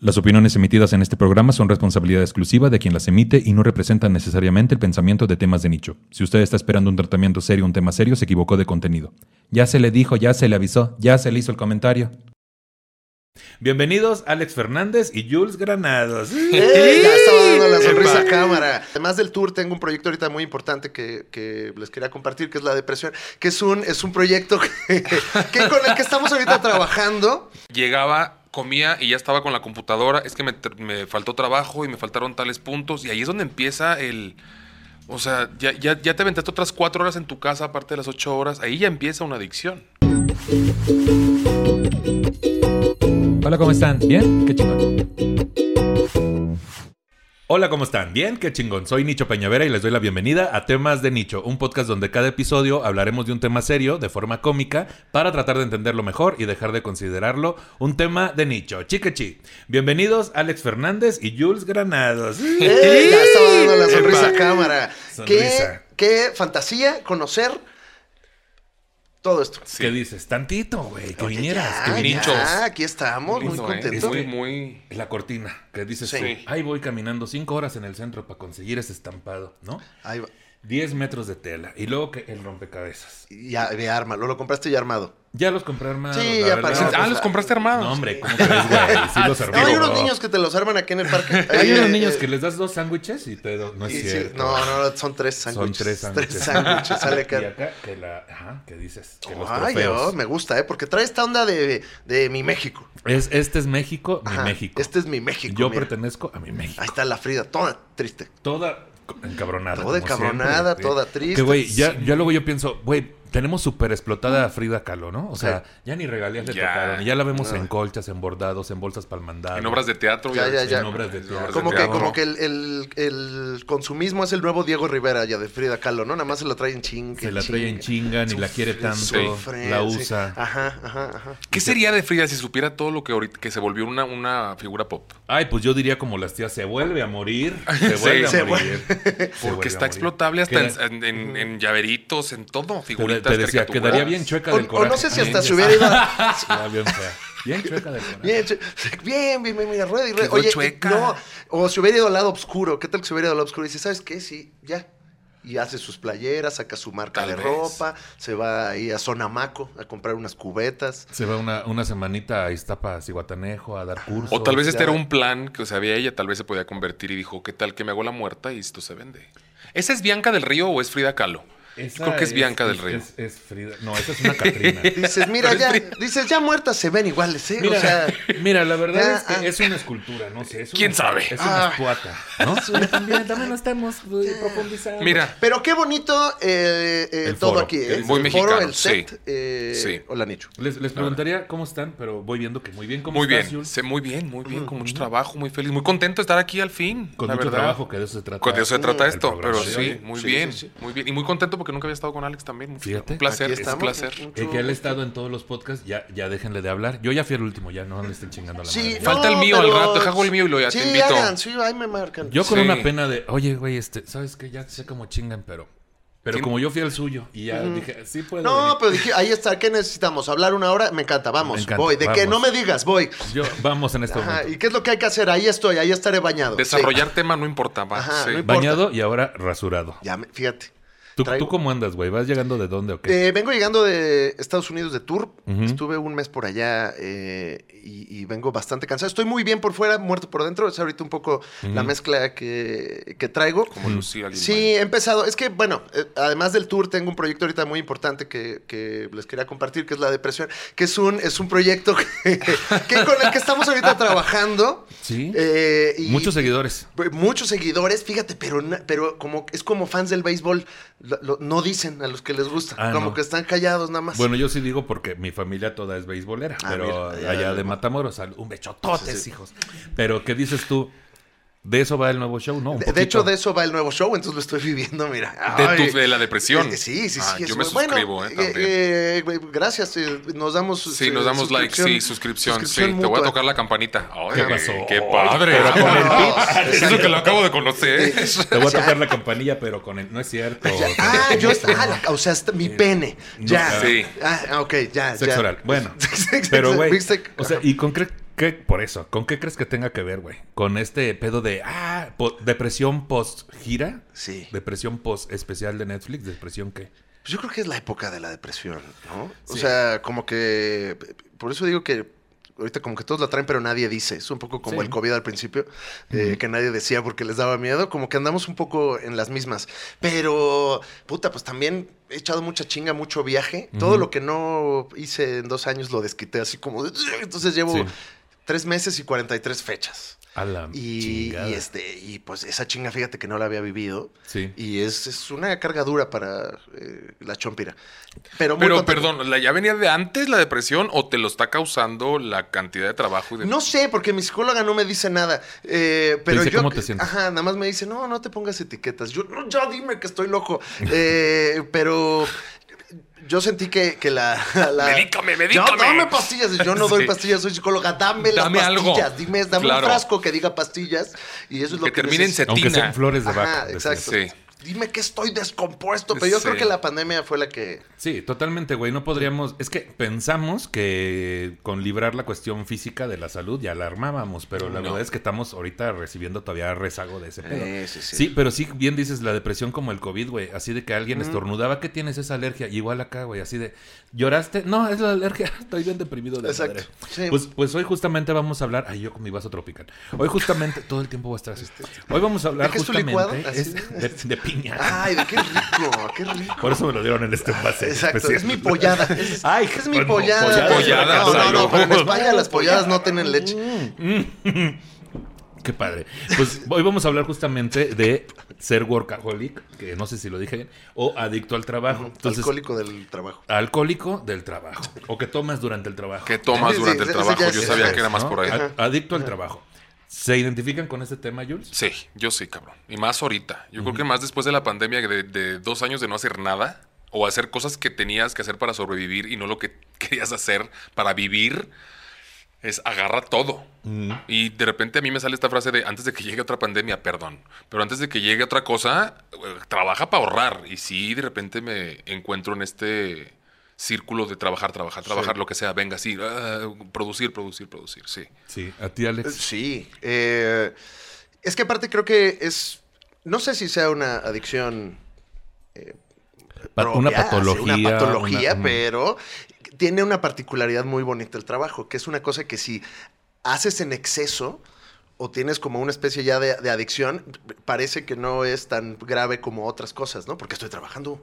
Las opiniones emitidas en este programa son responsabilidad exclusiva de quien las emite y no representan necesariamente el pensamiento de temas de nicho. Si usted está esperando un tratamiento serio, un tema serio, se equivocó de contenido. Ya se le dijo, ya se le avisó, ya se le hizo el comentario. Bienvenidos Alex Fernández y Jules Granados. ¡Eh! Ya estaba dando la sonrisa a cámara. Además del tour, tengo un proyecto ahorita muy importante que, que les quería compartir, que es la depresión, que es un, es un proyecto que, que con el que estamos ahorita trabajando. Llegaba, comía y ya estaba con la computadora. Es que me, me faltó trabajo y me faltaron tales puntos. Y ahí es donde empieza el. O sea, ya, ya, ya te aventaste otras cuatro horas en tu casa, aparte de las ocho horas. Ahí ya empieza una adicción. Hola, ¿cómo están? ¿Bien? Qué chingón. Hola, ¿cómo están? Bien, qué chingón. Soy Nicho Peñavera y les doy la bienvenida a Temas de Nicho, un podcast donde cada episodio hablaremos de un tema serio, de forma cómica, para tratar de entenderlo mejor y dejar de considerarlo un tema de nicho. Chiquechi. Bienvenidos Alex Fernández y Jules Granados. ¡Eh! Ya estaba dando la sonrisa a cámara. Sonrisa. ¿Qué, qué fantasía conocer todo esto. ¿Qué dices? Tantito, güey, que Oye, vinieras, ya, que ya, vinieras. aquí estamos, muy ¿eh? contentos. Muy, muy. La cortina, que dices, Sí. tú, ahí voy caminando cinco horas en el centro para conseguir ese estampado, ¿no? Ahí va. 10 metros de tela. Y luego que el rompecabezas. Ya, de arma, lo, lo compraste ya armado. Ya los compré armados. Sí, ya parece- Ah, los compraste armados. No, hombre, ¿cómo crees, güey? Sí los armé. No, hay unos bro. niños que te los arman aquí en el parque. Hay unos niños eh, que les das dos sándwiches y te No es y sí, cierto. no, no, son tres Son sándwiches. tres sándwiches. sándwiches, Y acá. que la... Ajá, ¿qué dices? Que los Ay, trofeos. oh, me gusta, ¿eh? Porque trae esta onda de, de mi México. Es, este es México, mi Ajá, México. Este es mi México. Yo mira. pertenezco a mi México. Ahí está la Frida, toda triste. Toda encabronada. Toda encabronada, siempre. toda triste. Que, güey, ya, ya luego yo pienso, güey, tenemos súper explotada a Frida Kahlo, ¿no? O sea, ya ni regalías le Ya. tocaron. Y ya la vemos No. en colchas, en bordados, en bolsas para el mandado. En obras de teatro. Ya, ya, ya. En obras de teatro. Como que, como que el, el- el consumismo es el nuevo Diego Rivera ya de Frida Kahlo, ¿no? Nada más se la trae en chinga. Se la trae en chinga, ni la quiere tanto, Sufre, la sí. usa. Ajá, ajá, ajá. ¿Qué sería de Frida si supiera todo lo que ahorita que se volvió una, una figura pop? Ay, pues yo diría como las tías, se vuelve a morir. Se Sí, vuelve se a morir. vuelve Porque está morir. explotable hasta en, en- en llaveritos, en todo, figuritas, te decía, quedaría bien chueca O, del o coraje. no sé si hasta se hubiera ido. a- bien fea. Bien chueca del coraje. Bien, bien, bien, bien, bien, rueda y rueda. Quedó Oye, chueca. no, o se hubiera ido al lado oscuro. ¿Qué tal que se hubiera ido al lado oscuro? Y dice, ¿sabes qué? Sí, ya. Y hace sus playeras, saca su marca Tal de vez. ropa, se va ahí a Sonamaco a comprar unas cubetas. Se va una, una semanita a Iztapa, Ciguatanejo, a dar cursos. O tal vez este Ya. era un plan que sabía ella, tal vez se podía convertir y dijo, ¿qué tal que me hago la muerta y esto se vende? ¿Esa es Bianca del Río o es Frida Kahlo? Esa Creo que es Bianca del Río. Es, es Frida. No, esa es una Catrina. Dices, mira, ya, dices, ya muertas se ven iguales, ¿eh? Mira, o sea, mira, la verdad ya, es que ah. es una escultura, no sé. Es una- ¿Quién sabe? Es una Ah. espuata, ¿no? también, también lo estamos eh, profundizando. Mira, pero qué bonito eh, eh, El todo foro. aquí, ¿eh? El muy el foro, mexicano, el set. sí. eh, Sí. Hola, Nicho. Les, les preguntaría cómo están, pero voy viendo que muy bien. ¿Cómo muy estás, bien, Jules? sé muy bien, muy bien, con mucho trabajo, muy feliz, muy contento de estar aquí al fin. Con la mucho verdad. trabajo, que de eso se trata. Con de eso se trata esto, pero sí, muy bien, muy bien. Y muy contento porque nunca había estado con Alex también. Fíjate. Un placer, es un placer. Mucho El que él ha estado en todos los podcasts, ya, ya déjenle de hablar. Yo ya fui el último, ya no le estén chingando a la Sí, madre. no, Falta el mío, al rato, hago el mío y lo ya sí, te invito. hagan, sí, ahí me marcan. Yo con Sí. una pena de, oye, güey, este, ¿sabes qué? Ya sé cómo chingan, pero. Pero Sí. como yo fui al suyo y ya dije, sí puedo. No, venir". pero dije, ahí está, ¿qué necesitamos? ¿Hablar una hora? Me encanta, vamos, Me encanta, voy. ¿De qué? vamos. No me digas, voy. Yo, vamos en este Ajá, momento. ¿y qué es lo que hay que hacer? Ahí estoy, ahí estaré bañado. Desarrollar tema no importa, va. Ajá, sí. no importa. Bañado y ahora rasurado. Sí. Ya, me- fíjate. ¿Tú, Traigo- ¿Tú cómo andas, güey? ¿Vas llegando de dónde o qué? Eh, vengo llegando de Estados Unidos de tour. Estuve un mes por allá eh, y, y vengo bastante cansado. Estoy muy bien por fuera, muerto por dentro. Es ahorita un poco la mezcla que, que traigo. Como Lucía. Sí, he empezado. Es que, bueno, eh, además del tour, tengo un proyecto ahorita muy importante que, que les quería compartir, que es la depresión, que es un, es un proyecto que, que con el que estamos ahorita trabajando. Sí. Eh, y- Muchos seguidores. Muchos seguidores, fíjate, pero, pero como es como fans del béisbol, lo- lo- no dicen a los que les gusta. Ah, como no. que están callados nada más. Bueno, yo sí digo porque mi familia toda es beisbolera, Ah, pero mira, allá de. Matamoros, un bechototes, Sí, sí. hijos. Pero, ¿qué dices tú? ¿De eso va el nuevo show? No, un de, de hecho, de eso va el nuevo show, entonces lo estoy viviendo, mira. De, tu- de la depresión. Eh, Sí, sí, sí. Ah, es yo me bueno. suscribo, Bueno, eh, también. eh, eh, gracias, eh, nos damos. Sí, eh, nos damos like, sí, suscripción, sí. Te voy a tocar la campanita. Ay, ¿Qué pasó? ¡Qué padre! Pero con el. Eso que lo acabo de conocer. Te voy a tocar la campanilla, pero con el... No es cierto. Ya- ah, yo ah, la- o sea, está- mi pene. Ya. Sí. Ah, ok, ya. Oral. Bueno, pero güey, o sea, ¿y con qué, por eso, con qué crees que tenga que ver, güey? Con este pedo de, ah, po- depresión post gira, Sí. depresión post especial de Netflix, depresión qué? Pues yo creo que es la época de la depresión, ¿no? O sea, como que. Por eso digo que. Ahorita como que todos la traen, pero nadie dice. Es un poco como Sí. el COVID al principio, eh, que nadie decía porque les daba miedo. Como que andamos un poco en las mismas. Pero, puta, pues también he echado mucha chinga, mucho viaje. Todo lo que no hice en dos años lo desquité así como... Entonces llevo Sí. Tres meses y 43 fechas. A la Y, chingada. y este, y pues esa chinga, fíjate que no la había vivido. Sí. Y es, es una carga dura para eh, la chompira. Pero, muy Pero, contento. perdón, ¿la ya venía de antes la depresión o te lo está causando la cantidad de trabajo? Y de... No sé, porque mi psicóloga no me dice nada. eh, pero dice yo. cómo te sientes. Ajá, nada más me dice, no, no te pongas etiquetas. Yo, no, ya dime que estoy loco. Eh, pero yo sentí que, que la, la- Medícame, Yo, medícame. dame pastillas. Yo no doy Sí. pastillas, soy psicóloga. Dame, Dame las algo. pastillas. Dime, dame Claro. un frasco que diga pastillas. Y eso es lo Que que, termine en necesito. Aunque sean flores de vaca. exacto. Sí. Dime que estoy descompuesto. Pero yo Sí. creo que la pandemia fue la que. Sí, totalmente, güey. No podríamos. Es que pensamos que con librar la cuestión física de la salud ya la armábamos, pero la No. verdad es que estamos ahorita recibiendo todavía rezago de ese pedo. Eh, sí, sí. Sí, pero sí, bien dices la depresión como el COVID, güey. Así de que alguien estornudaba, ¿qué tienes esa alergia? Y igual acá, güey, así de, ¿lloraste? No, es la alergia. Estoy bien deprimido de Exacto. madre. Pues, pues hoy justamente vamos a hablar. Ay, yo con mi vaso tropical. Hoy justamente, todo el tiempo voy a estar así. Hoy vamos a hablar ¿De qué es tu justamente es de, de piña. Ay, de qué rico, qué rico. Por eso me lo dieron en este envase. Exacto, especial. es mi pollada. Es, Ay, es mi bueno, pollada. pollada, no, no, pero en España las polladas no tienen leche. Qué padre. Pues hoy vamos a hablar justamente de ser workaholic, que no sé si lo dije bien, o adicto al trabajo. Entonces, Alcohólico del trabajo. alcohólico del trabajo. O que tomas durante el trabajo. ¿Qué tomas durante sí, el trabajo? Yo sabía que era más ¿no? por ahí. Ad- Adicto al trabajo. ¿Se identifican con este tema, Jules? Sí, yo sí, cabrón. Y más ahorita. Yo creo que más después de la pandemia, de, de dos años de no hacer nada, o hacer cosas que tenías que hacer para sobrevivir y no lo que querías hacer para vivir, es agarra todo. Y de repente a mí me sale esta frase de antes de que llegue otra pandemia, perdón, pero antes de que llegue otra cosa, eh, trabaja para ahorrar. Y sí, de repente me encuentro en este círculo de trabajar, trabajar, trabajar, lo que sea, venga, sí, ah, producir, producir, producir, sí. Sí. ¿A ti, Alex? Sí. eh, es que aparte creo que es. No sé si sea una adicción. eh, una patología. sí, Una patología, una- pero tiene una particularidad muy bonita el trabajo, que es una cosa que si haces en exceso o tienes como una especie ya de, de adicción, parece que no es tan grave como otras cosas, ¿no? Porque estoy trabajando.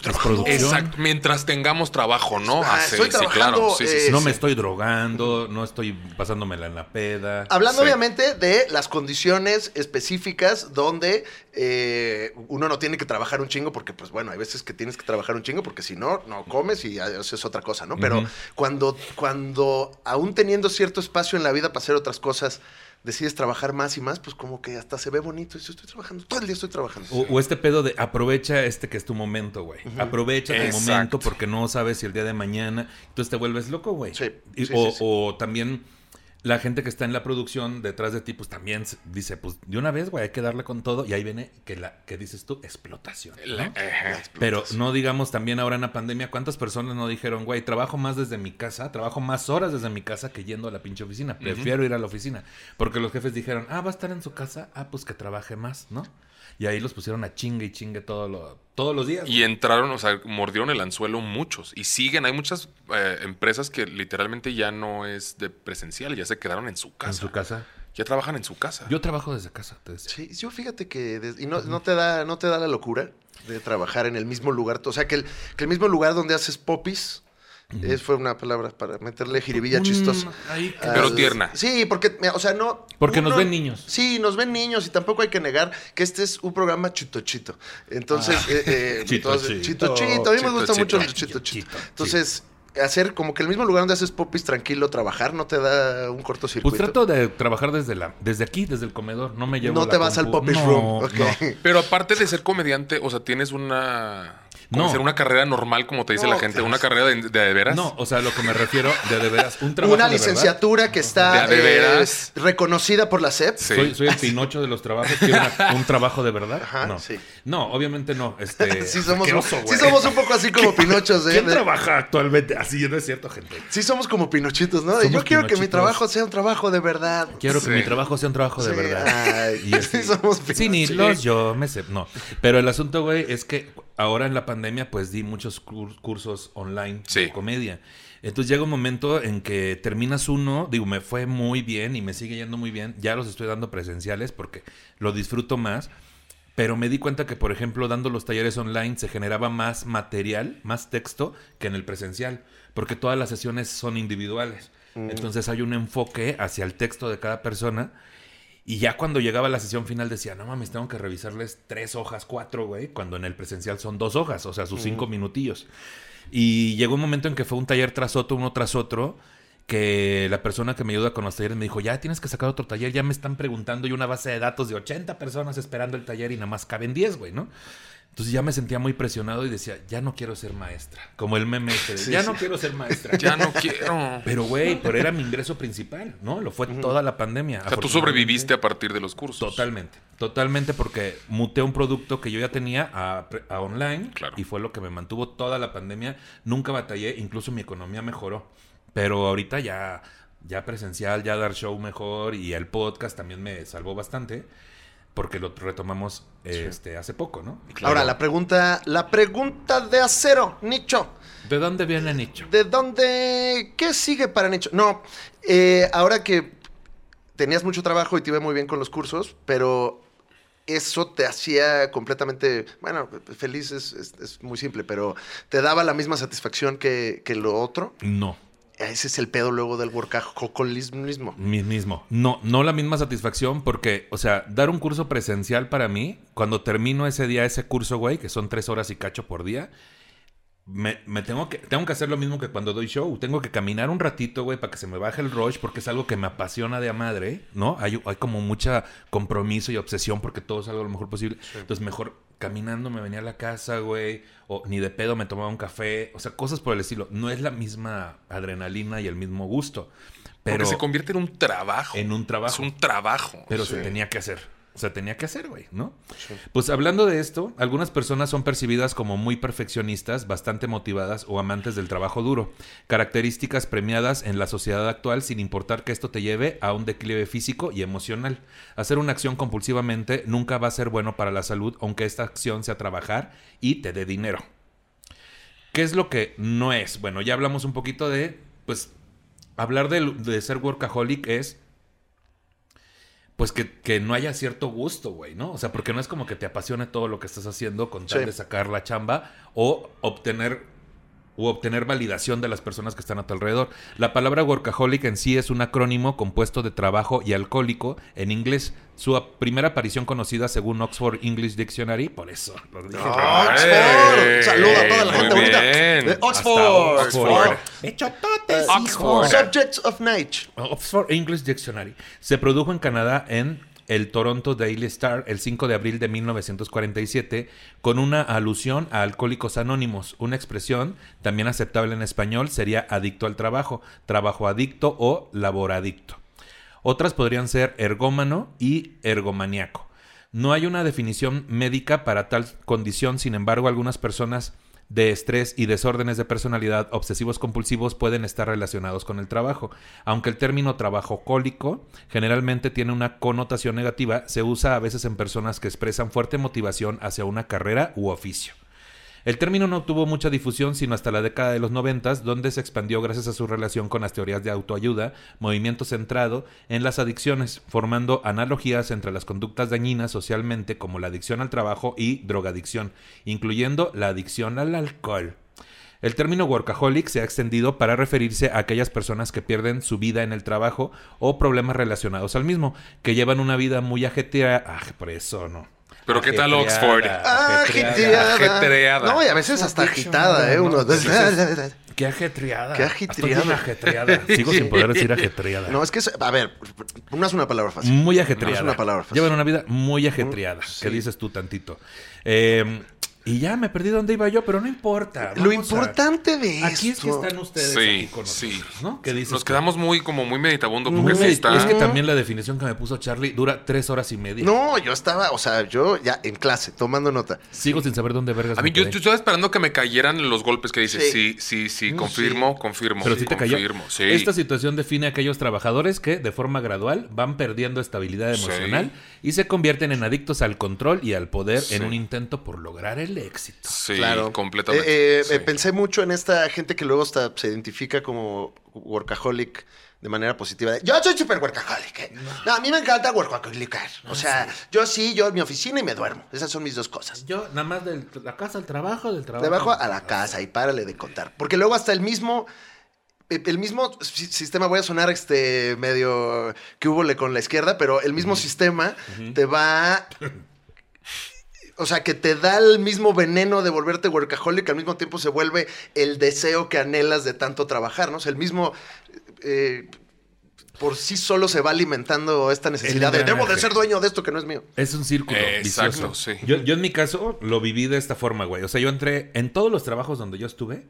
Producción. Exacto, mientras tengamos trabajo, ¿no? Ah, Hacer- estoy trabajando, Sí, sí, eh, sí. No me estoy drogando, no estoy pasándomela en la peda. Hablando Sí. obviamente de las condiciones específicas donde eh, uno no tiene que trabajar un chingo porque, pues bueno, hay veces que tienes que trabajar un chingo porque si no, no comes y eso es otra cosa, ¿no? Pero cuando, cuando aún teniendo cierto espacio en la vida para hacer otras cosas, decides trabajar más y más, pues como que hasta se ve bonito. Y yo estoy trabajando, todo el día estoy trabajando. O, o este pedo de aprovecha este que es tu momento, güey. Aprovecha tu Exacto. momento porque no sabes si el día de mañana. Entonces te vuelves loco, güey. Sí, sí, o, sí, sí. o también la gente que está en la producción detrás de ti, pues también dice, pues de una vez, güey, hay que darle con todo. Y ahí viene que la que dices tú, explotación. ¿no? La- ajá. Pero no digamos también ahora en la pandemia, ¿cuántas personas no dijeron, güey, trabajo más desde mi casa, trabajo más horas desde mi casa que yendo a la pinche oficina? Prefiero ir a la oficina. Porque los jefes dijeron, ah, va a estar en su casa, ah, pues que trabaje más, ¿no? Y ahí los pusieron a chingue y chingue todo lo- todos los días. Y entraron, o sea, mordieron el anzuelo muchos. Y siguen, hay muchas eh, empresas que literalmente ya no es de presencial, ya se quedaron en su casa. en su casa. Ya trabajan en su casa. Yo trabajo desde casa, te decía. Sí, yo fíjate que des- y no, no te da no te da la locura de trabajar en el mismo lugar, o sea que el, que el mismo lugar donde haces popis Es, fue una palabra para meterle jiribilla Un- chistosa. ahí- Pero Al- tierna. Sí, porque, o sea, no. Porque nos ven niños. Sí, nos ven niños y tampoco hay que negar que este es un programa chito chito. Entonces, eh, eh, Chito, entonces, chito. chito chito. A mí me Chito, gusta mucho el chito. chito Entonces, hacer como que el mismo lugar donde haces popis tranquilo, trabajar, no te da un cortocircuito. Pues trato de trabajar desde la, desde aquí, desde el comedor. No me llevo. No la te vas al popis No, room. no. Pero aparte de ser comediante, o sea, tienes una. Como No. decir, una carrera normal, como te dice No, la gente, Dios. una carrera de, de, de veras. No, o sea, lo que me refiero de de veras, un trabajo Una de verdad. licenciatura que está ¿De- eh, veras? reconocida por la SEP. Sí. Soy, soy el Pinocho de los trabajos. ¿Quiero una- un trabajo de verdad? Ajá, no. sí. No, obviamente no. Este, Sí somos, oso, sí somos un poco así como pinochos, ¿eh? ¿Quién De- trabaja actualmente? Así no es cierto, gente. Sí somos como pinochitos, ¿no? Somos Yo quiero que mi trabajo sea un trabajo de verdad. Quiero Sí. que mi trabajo sea un trabajo de Sí, verdad. ay, Y así- sí somos Sí, ni pinochitos. los yo me sé. No. Pero el asunto, güey, es que ahora en la pandemia, pues di muchos cur- cursos online Sí. de comedia. Entonces llega un momento en que terminas uno, digo, me fue muy bien y me sigue yendo muy bien. Ya los estoy dando presenciales porque lo disfruto más. Pero me di cuenta que, por ejemplo, dando los talleres online se generaba más material, más texto que en el presencial, porque todas las sesiones son individuales. Entonces hay un enfoque hacia el texto de cada persona. Y ya cuando llegaba la sesión final decía, no mames, tengo que revisarles tres hojas, cuatro, güey, cuando en el presencial son dos hojas, o sea, sus cinco minutillos. Y llegó un momento en que fue un taller tras otro, uno tras otro, que la persona que me ayuda con los talleres me dijo, ya tienes que sacar otro taller, ya me están preguntando y una base de datos de 80 personas esperando el taller y nada más caben 10, güey, ¿no? Entonces ya me sentía muy presionado y decía, ya no quiero ser maestra. Como el meme este de, Sí, ya sí. no quiero ser maestra. Ya no quiero. Pero, güey, pero era mi ingreso principal, ¿no? Lo fue toda la pandemia. O sea, tú sobreviviste a partir de los cursos. Totalmente, totalmente porque muté un producto que yo ya tenía a, a online Claro. y fue lo que me mantuvo toda la pandemia. Nunca batallé, incluso mi economía mejoró. Pero ahorita ya, ya presencial, ya dar show mejor y el podcast también me salvó bastante porque lo retomamos este, hace poco, ¿no? Ahora, la pregunta, la pregunta de acero, Nicho. ¿De dónde viene Nicho? ¿De dónde? ¿Qué sigue para Nicho? No, eh, ahora que tenías mucho trabajo y te iba muy bien con los cursos, pero eso te hacía completamente, bueno, feliz es, es- es muy simple, pero te daba la misma satisfacción que, que lo otro. No. Ese es el pedo luego del workaholismo. Mi- mismo. No, no la misma satisfacción porque, o sea, dar un curso presencial para mí, cuando termino ese día ese curso, güey, que son tres horas y cacho por día, me, me tengo que tengo que hacer lo mismo que cuando doy show. Tengo que caminar un ratito, güey, para que se me baje el rush porque es algo que me apasiona de a madre, ¿no? Hay, hay como mucha compromiso y obsesión porque todo salga lo mejor posible. Entonces, mejor caminando me venía a la casa, güey, o ni de pedo me tomaba un café, o sea, cosas por el estilo. No es la misma adrenalina y el mismo gusto. Pero Porque se convierte en un trabajo. en un trabajo. Es un trabajo. Pero se tenía que hacer. O sea, tenía que hacer, güey, ¿no? Pues hablando de esto, algunas personas son percibidas como muy perfeccionistas, bastante motivadas o amantes del trabajo duro, características premiadas en la sociedad actual sin importar que esto te lleve a un declive físico y emocional. Hacer una acción compulsivamente nunca va a ser bueno para la salud, aunque esta acción sea trabajar y te dé dinero. ¿Qué es lo que no es? Bueno, ya hablamos un poquito de, pues, hablar de, de ser workaholic es pues que, que no haya cierto gusto, güey, ¿no? O sea, porque no es como que te apasione todo lo que estás haciendo con tal Sí. de sacar la chamba o obtener u obtener validación de las personas que están a tu alrededor. La palabra workaholic en sí es un acrónimo compuesto de trabajo y alcohólico en inglés. Su primera aparición conocida según Oxford English Dictionary, por eso lo dije. Oxford. Saluda a toda la gente bonita de Hasta Oxford. Oxford. Eh, Oxford. Subjects of Night. Oxford English Dictionary. Se produjo en Canadá en el Toronto Daily Star el 5 de abril de 1947 con una alusión a Alcohólicos Anónimos. Una expresión también aceptable en español sería adicto al trabajo, trabajo adicto o laboradicto. Otras podrían ser ergómano y ergomaníaco. No hay una definición médica para tal condición, sin embargo, algunas personas de estrés y desórdenes de personalidad obsesivos compulsivos pueden estar relacionados con el trabajo. Aunque el término trabajo cólico generalmente tiene una connotación negativa, se usa a veces en personas que expresan fuerte motivación hacia una carrera u oficio. El término no tuvo mucha difusión sino hasta la década de los noventas, donde se expandió gracias a su relación con las teorías de autoayuda, movimiento centrado en las adicciones, formando analogías entre las conductas dañinas socialmente como la adicción al trabajo y drogadicción, incluyendo la adicción al alcohol. El término workaholic se ha extendido para referirse a aquellas personas que pierden su vida en el trabajo o problemas relacionados al mismo, que llevan una vida muy ajetreada. Ah, por eso no. Pero ¿qué tal Oxford? Ah, ajetreada. No, y a veces hasta agitada, ¿eh? Uno. Qué ajetreada. Qué ajetreada. ajetreada. Sigo sin poder decir ajetreada. No, es que, es- a ver, no es una palabra fácil. Muy No ajetreada. es una palabra fácil. Llevan una vida muy ajetreada. sí. ¿Qué dices tú tantito? Eh, y ya me perdí dónde iba yo, pero no importa. Lo a- importante de esto. Aquí es que están ustedes Sí, aquí con nosotros, sí. ¿no? ¿Qué dices Nos tú? quedamos muy, como muy meditabundo Muy porque sí med- está. Es que también la definición que me puso Charlie dura tres horas y media. No, yo estaba, o sea, yo ya en clase, tomando nota. Sigo sin saber dónde vergas A mí yo, yo estaba esperando que me cayeran los golpes que dices. Sí. Sí, sí, sí, Mm, confirmo, confirmo. Pero sí te cayó. confirmo, sí. Esta situación define a aquellos trabajadores que, de forma gradual, van perdiendo estabilidad Sí. emocional y se convierten en adictos al control y al poder Sí. en un intento por lograr el éxito. Sí, claro. completamente. Eh, eh, sí. eh, pensé mucho en esta gente que luego hasta se identifica como workaholic de manera positiva. Yo soy super workaholic. ¿eh? No, a mí me encanta workaholic. O sea, yo sí, yo en mi oficina y me duermo. Esas son mis dos cosas. Yo, nada más de la casa al trabajo, del trabajo. De abajo a la casa y párale de contar. Porque luego hasta el mismo. El mismo si- sistema, voy a sonar este medio que hubo con la izquierda, pero el mismo sistema te va. O sea, que te da el mismo veneno de volverte workaholic, al mismo tiempo se vuelve el deseo que anhelas de tanto trabajar, ¿no? O sea, el mismo. eh, por sí solo se va alimentando esta necesidad de debo de ser dueño de esto que no es mío. Es un círculo exacto, vicioso. sí. Yo, yo en mi caso lo viví de esta forma, güey. O sea, yo entré en todos los trabajos donde yo estuve,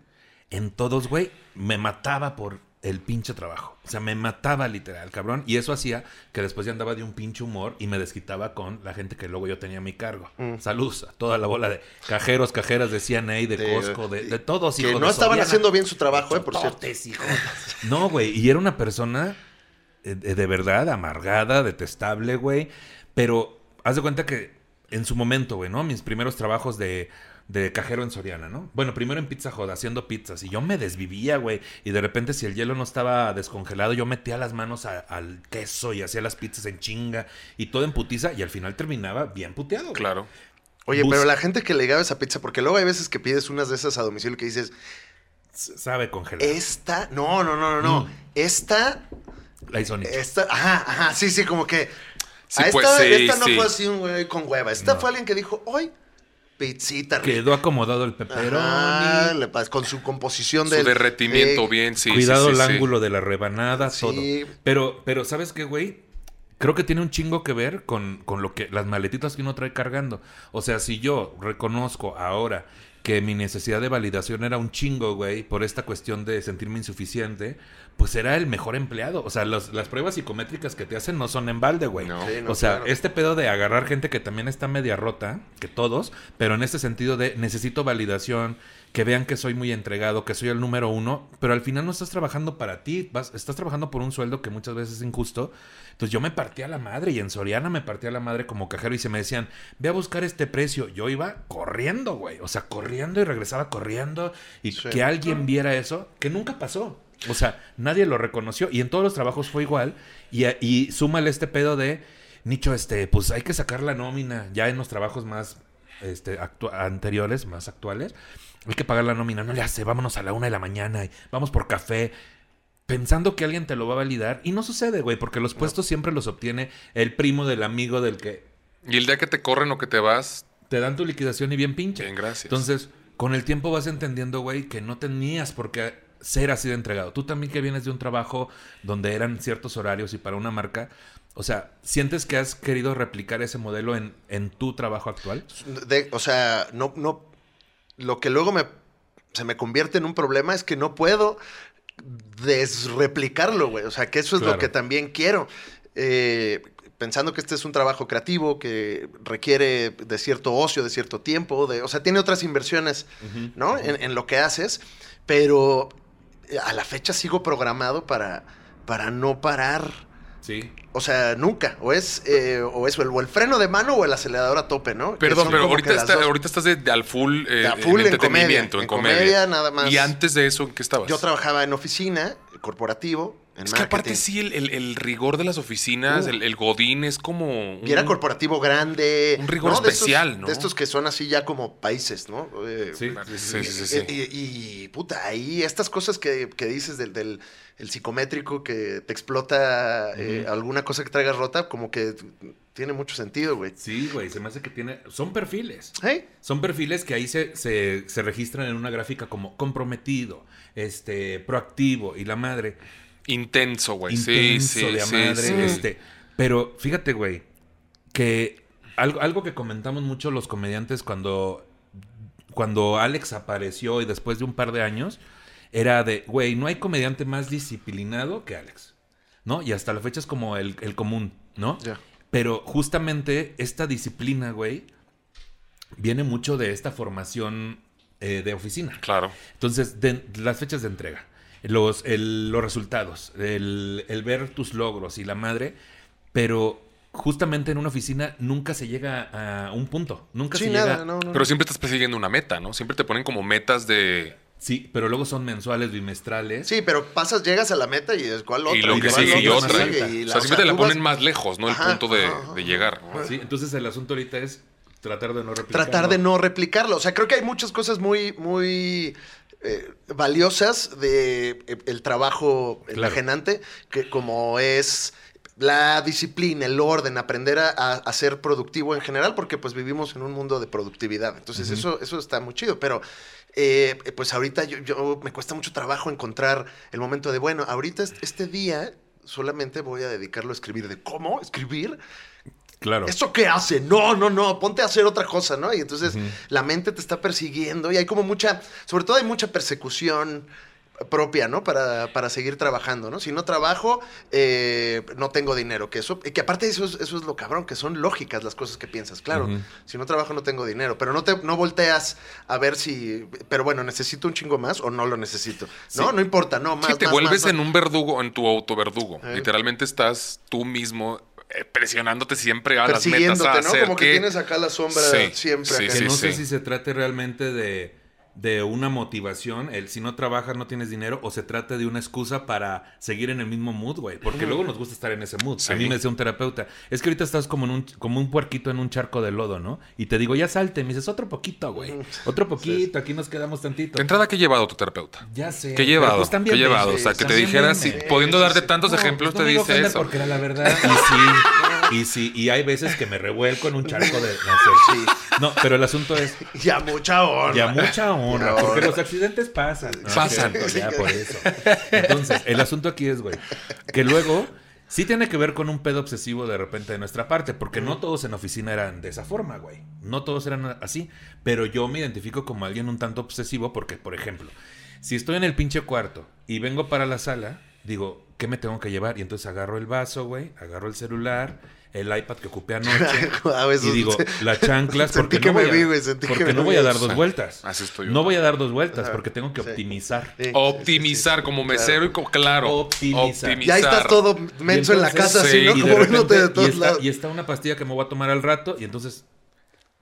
en todos, güey, me mataba por el pinche trabajo. O sea, me mataba literal, cabrón. Y eso hacía que después ya andaba de un pinche humor y me desquitaba con la gente que luego yo tenía a mi cargo. Mm. Saludos a toda la bola de cajeros, cajeras de CNA, de, De- Costco, de, de todos, Que hijos no de estaban Soriana. haciendo bien su trabajo, eh, por cierto. Chototes, hijo. No, güey. Y era una persona eh, de verdad amargada, detestable, güey. Pero haz de cuenta que en su momento, güey, ¿no? Mis primeros trabajos de, de cajero en Soriana, ¿no? Bueno, primero en Pizza Hut, haciendo pizzas. Y yo me desvivía, güey. Y de repente, si el hielo no estaba descongelado, yo metía las manos a- al queso y hacía las pizzas en chinga. Y todo en putiza. Y al final terminaba bien puteado, güey. Claro. Oye, Bus- pero la gente que legaba esa pizza, porque luego hay veces que pides unas de esas a domicilio que dices, Sabe congelar. esta, no, no, no, no, no, Mm. esta, La Isonich. esta, ajá, ajá, sí, sí, como que, Sí, a esta, pues, sí, esta no sí. fue así un güey con hueva, esta No. fue alguien que dijo, hoy, pizzita rica. Quedó acomodado el pepperoni. Ajá, le pas- con su composición Su del derretimiento eh, bien, sí. Cuidado sí, sí, el sí. ángulo de la rebanada, Sí. todo. Pero, pero, ¿sabes qué, güey? Creo que tiene un chingo que ver con, con lo que las maletitas que uno trae cargando. O sea, si yo reconozco ahora que mi necesidad de validación era un chingo, güey, por esta cuestión de sentirme insuficiente, pues era el mejor empleado. O sea, los- las pruebas psicométricas que te hacen no son en balde, güey. No. Sí, no, o sea, claro. este pedo de agarrar gente que también está media rota, que todos, pero en este sentido de necesito validación, que vean que soy muy entregado, que soy el número uno, pero al final no estás trabajando para ti, vas, estás trabajando por un sueldo que muchas veces es injusto. Entonces yo me partía la madre y en Soriana me partía la madre como cajero y se me decían, ve a buscar este precio. Yo iba corriendo, güey, o sea, corriendo y regresaba corriendo y Sí. que alguien viera eso, que nunca pasó. O sea, nadie lo reconoció y en todos los trabajos fue igual. Y, y súmale este pedo de, Nicho, este, pues hay que sacar la nómina ya en los trabajos más este, anteriores, más actuales. Hay que pagar la nómina, no le hace, vámonos a la una de la mañana y vamos por café. Pensando que alguien te lo va a validar. Y no sucede, güey, porque los puestos siempre los obtiene el primo del amigo del que Y el día que te corren o que te vas, te dan tu liquidación y bien pinche. bien, gracias. Entonces, con el tiempo vas entendiendo, güey, que no tenías por qué ser así de entregado. Tú también que vienes de un trabajo donde eran ciertos horarios y para una marca, o sea, ¿sientes que has querido replicar ese modelo en, en tu trabajo actual? de- o sea, no, no, lo que luego me, se me convierte en un problema es que no puedo desreplicarlo, güey. O sea, que eso es Claro. lo que también quiero. Eh, pensando que este es un trabajo creativo que requiere de cierto ocio, de cierto tiempo, de, o sea, tiene otras inversiones, ¿no? En, en lo que haces, pero eh, a la fecha sigo programado para, para no parar. Sí. O sea, nunca. O es, eh, o es el, o el freno de mano o el acelerador a tope, ¿no? Perdón, pero ahorita, que las está- dos. ahorita estás de, de al full, eh, De a full en entretenimiento, comedia, en en comedia. comedia, nada más. Y antes de eso, ¿en qué estabas? Yo trabajaba en oficina, corporativo, en Es que aparte sí, el, el- el rigor de las oficinas, Uh. el, el godín es como... Y era un- corporativo grande. un rigor De estos- especial, ¿no? De estos que son así ya como países, ¿no? Eh, Sí, Sí, sí, sí, sí. Y, y- y, puta, ahí estas cosas que, que dices del, del el psicométrico que te explota eh, alguna cosa que traigas rota, como que tiene mucho sentido, güey. Sí, güey, se me hace que tiene... Son perfiles. ¿Eh? Son perfiles que ahí se, se, se registran en una gráfica como comprometido, este, proactivo y la madre. Intenso, güey. Sí, intenso sí, de sí, madre. sí. Este, pero fíjate, güey, que algo, algo que comentamos mucho los comediantes cuando, cuando Alex apareció y después de un par de años, era de, güey, no hay comediante más disciplinado que Alex, ¿no? Y hasta la fecha es como el, el común, ¿no? Ya. Pero justamente esta disciplina, güey, viene mucho de esta formación eh, de oficina. Claro. Entonces, de- las fechas de entrega, los, el- los resultados, el, el ver tus logros y la madre, pero justamente en una oficina nunca se llega a un punto. Nunca Sí, se nada, llega. no, no. Pero siempre estás persiguiendo una meta, ¿no? Siempre te ponen como metas de... Sí, pero luego son mensuales, bimestrales. Sí, pero pasas, llegas a la meta y es cuál otra. y lo que sigue y otra sigue, o y sea, o siempre te la ponen vas- más lejos, ¿no? El Ajá, punto de, ajá, ajá. de llegar. ¿no? Sí, entonces el asunto ahorita es tratar de no replicar. tratar de no replicarlo. O sea, creo que hay muchas cosas muy, muy eh, valiosas de eh, el trabajo Claro. enajenante, que como es la disciplina, el orden, aprender a, a- ser productivo en general, porque pues vivimos en un mundo de productividad. Entonces eso, eso está muy chido, pero eh, pues ahorita yo, yo- me cuesta mucho trabajo encontrar el momento de, bueno, ahorita es- este día solamente voy a dedicarlo a escribir. ¿De cómo? ¿Escribir? Claro. ¿Eso qué hace? No, no, no, ponte a hacer otra cosa, ¿no? Y entonces la mente te está persiguiendo y hay como mucha, sobre todo hay mucha persecución propia, ¿no? Para, para seguir trabajando, ¿no? Si no trabajo, eh, no tengo dinero. Que eso, que aparte eso es, eso es lo cabrón, que son lógicas las cosas que piensas. Claro, si no trabajo no tengo dinero, pero no te no volteas a ver si, pero bueno, necesito un chingo más o no lo necesito. No, Sí. no importa, no, más. Sí, te más, vuelves más, más. en un verdugo, en tu autoverdugo. Eh. Literalmente estás tú mismo presionándote siempre a las metas persiguiéndote, a ¿no? hacer Como que que- tienes acá la sombra Sí, siempre. sí, acá. Que sí, no sé si se trate realmente de, de una motivación, el si no trabajas no tienes dinero, o se trate de una excusa para seguir en el mismo mood, güey. Porque luego nos gusta estar en ese mood. Sí. A mí me decía un terapeuta, es que ahorita estás como, en un, como un puerquito en un charco de lodo, ¿no? Y te digo, ya salte. Me dices, otro poquito, güey. Otro poquito, aquí nos quedamos tantito. ¿De entrada qué ha llevado tu terapeuta? Ya sé. ¿Qué pero llevado? pues ¿Qué llevado? ven, O sea, que te dijera, si, pudiendo darte tantos No, ejemplos, pues no te dice eso. Porque era la verdad. Y sí, y sí, y hay veces que me revuelco en un charco de. No, sé. Sí. No, pero el asunto es. Ya mucha honra. Ya mucha honra, Ya porque honra. los accidentes pasan. No, Pasan. cierto, ya por eso. Entonces, el asunto aquí es, güey, que luego sí tiene que ver con un pedo obsesivo de repente de nuestra parte, porque no todos en oficina eran de esa forma, güey. No todos eran así, pero yo me identifico como alguien un tanto obsesivo porque, por ejemplo, si estoy en el pinche cuarto y vengo para la sala, digo, ¿qué me tengo que llevar? Y entonces agarro el vaso, güey, agarro el celular, el iPad que ocupé anoche y digo, las chanclas Sentí porque que no me voy a, vi, güey, sentí que porque me no vi. voy a dar dos vueltas. Así estoy yo. No voy a dar dos vueltas porque tengo que Sí. optimizar. Sí, Optimizar sí, sí, como mesero claro. y como, claro. Optimizar. Ya estás todo menso en la casa, así, sí, ¿no? y Y, de Como de repente- y todos está, lados. y está una pastilla que me voy a tomar al rato y entonces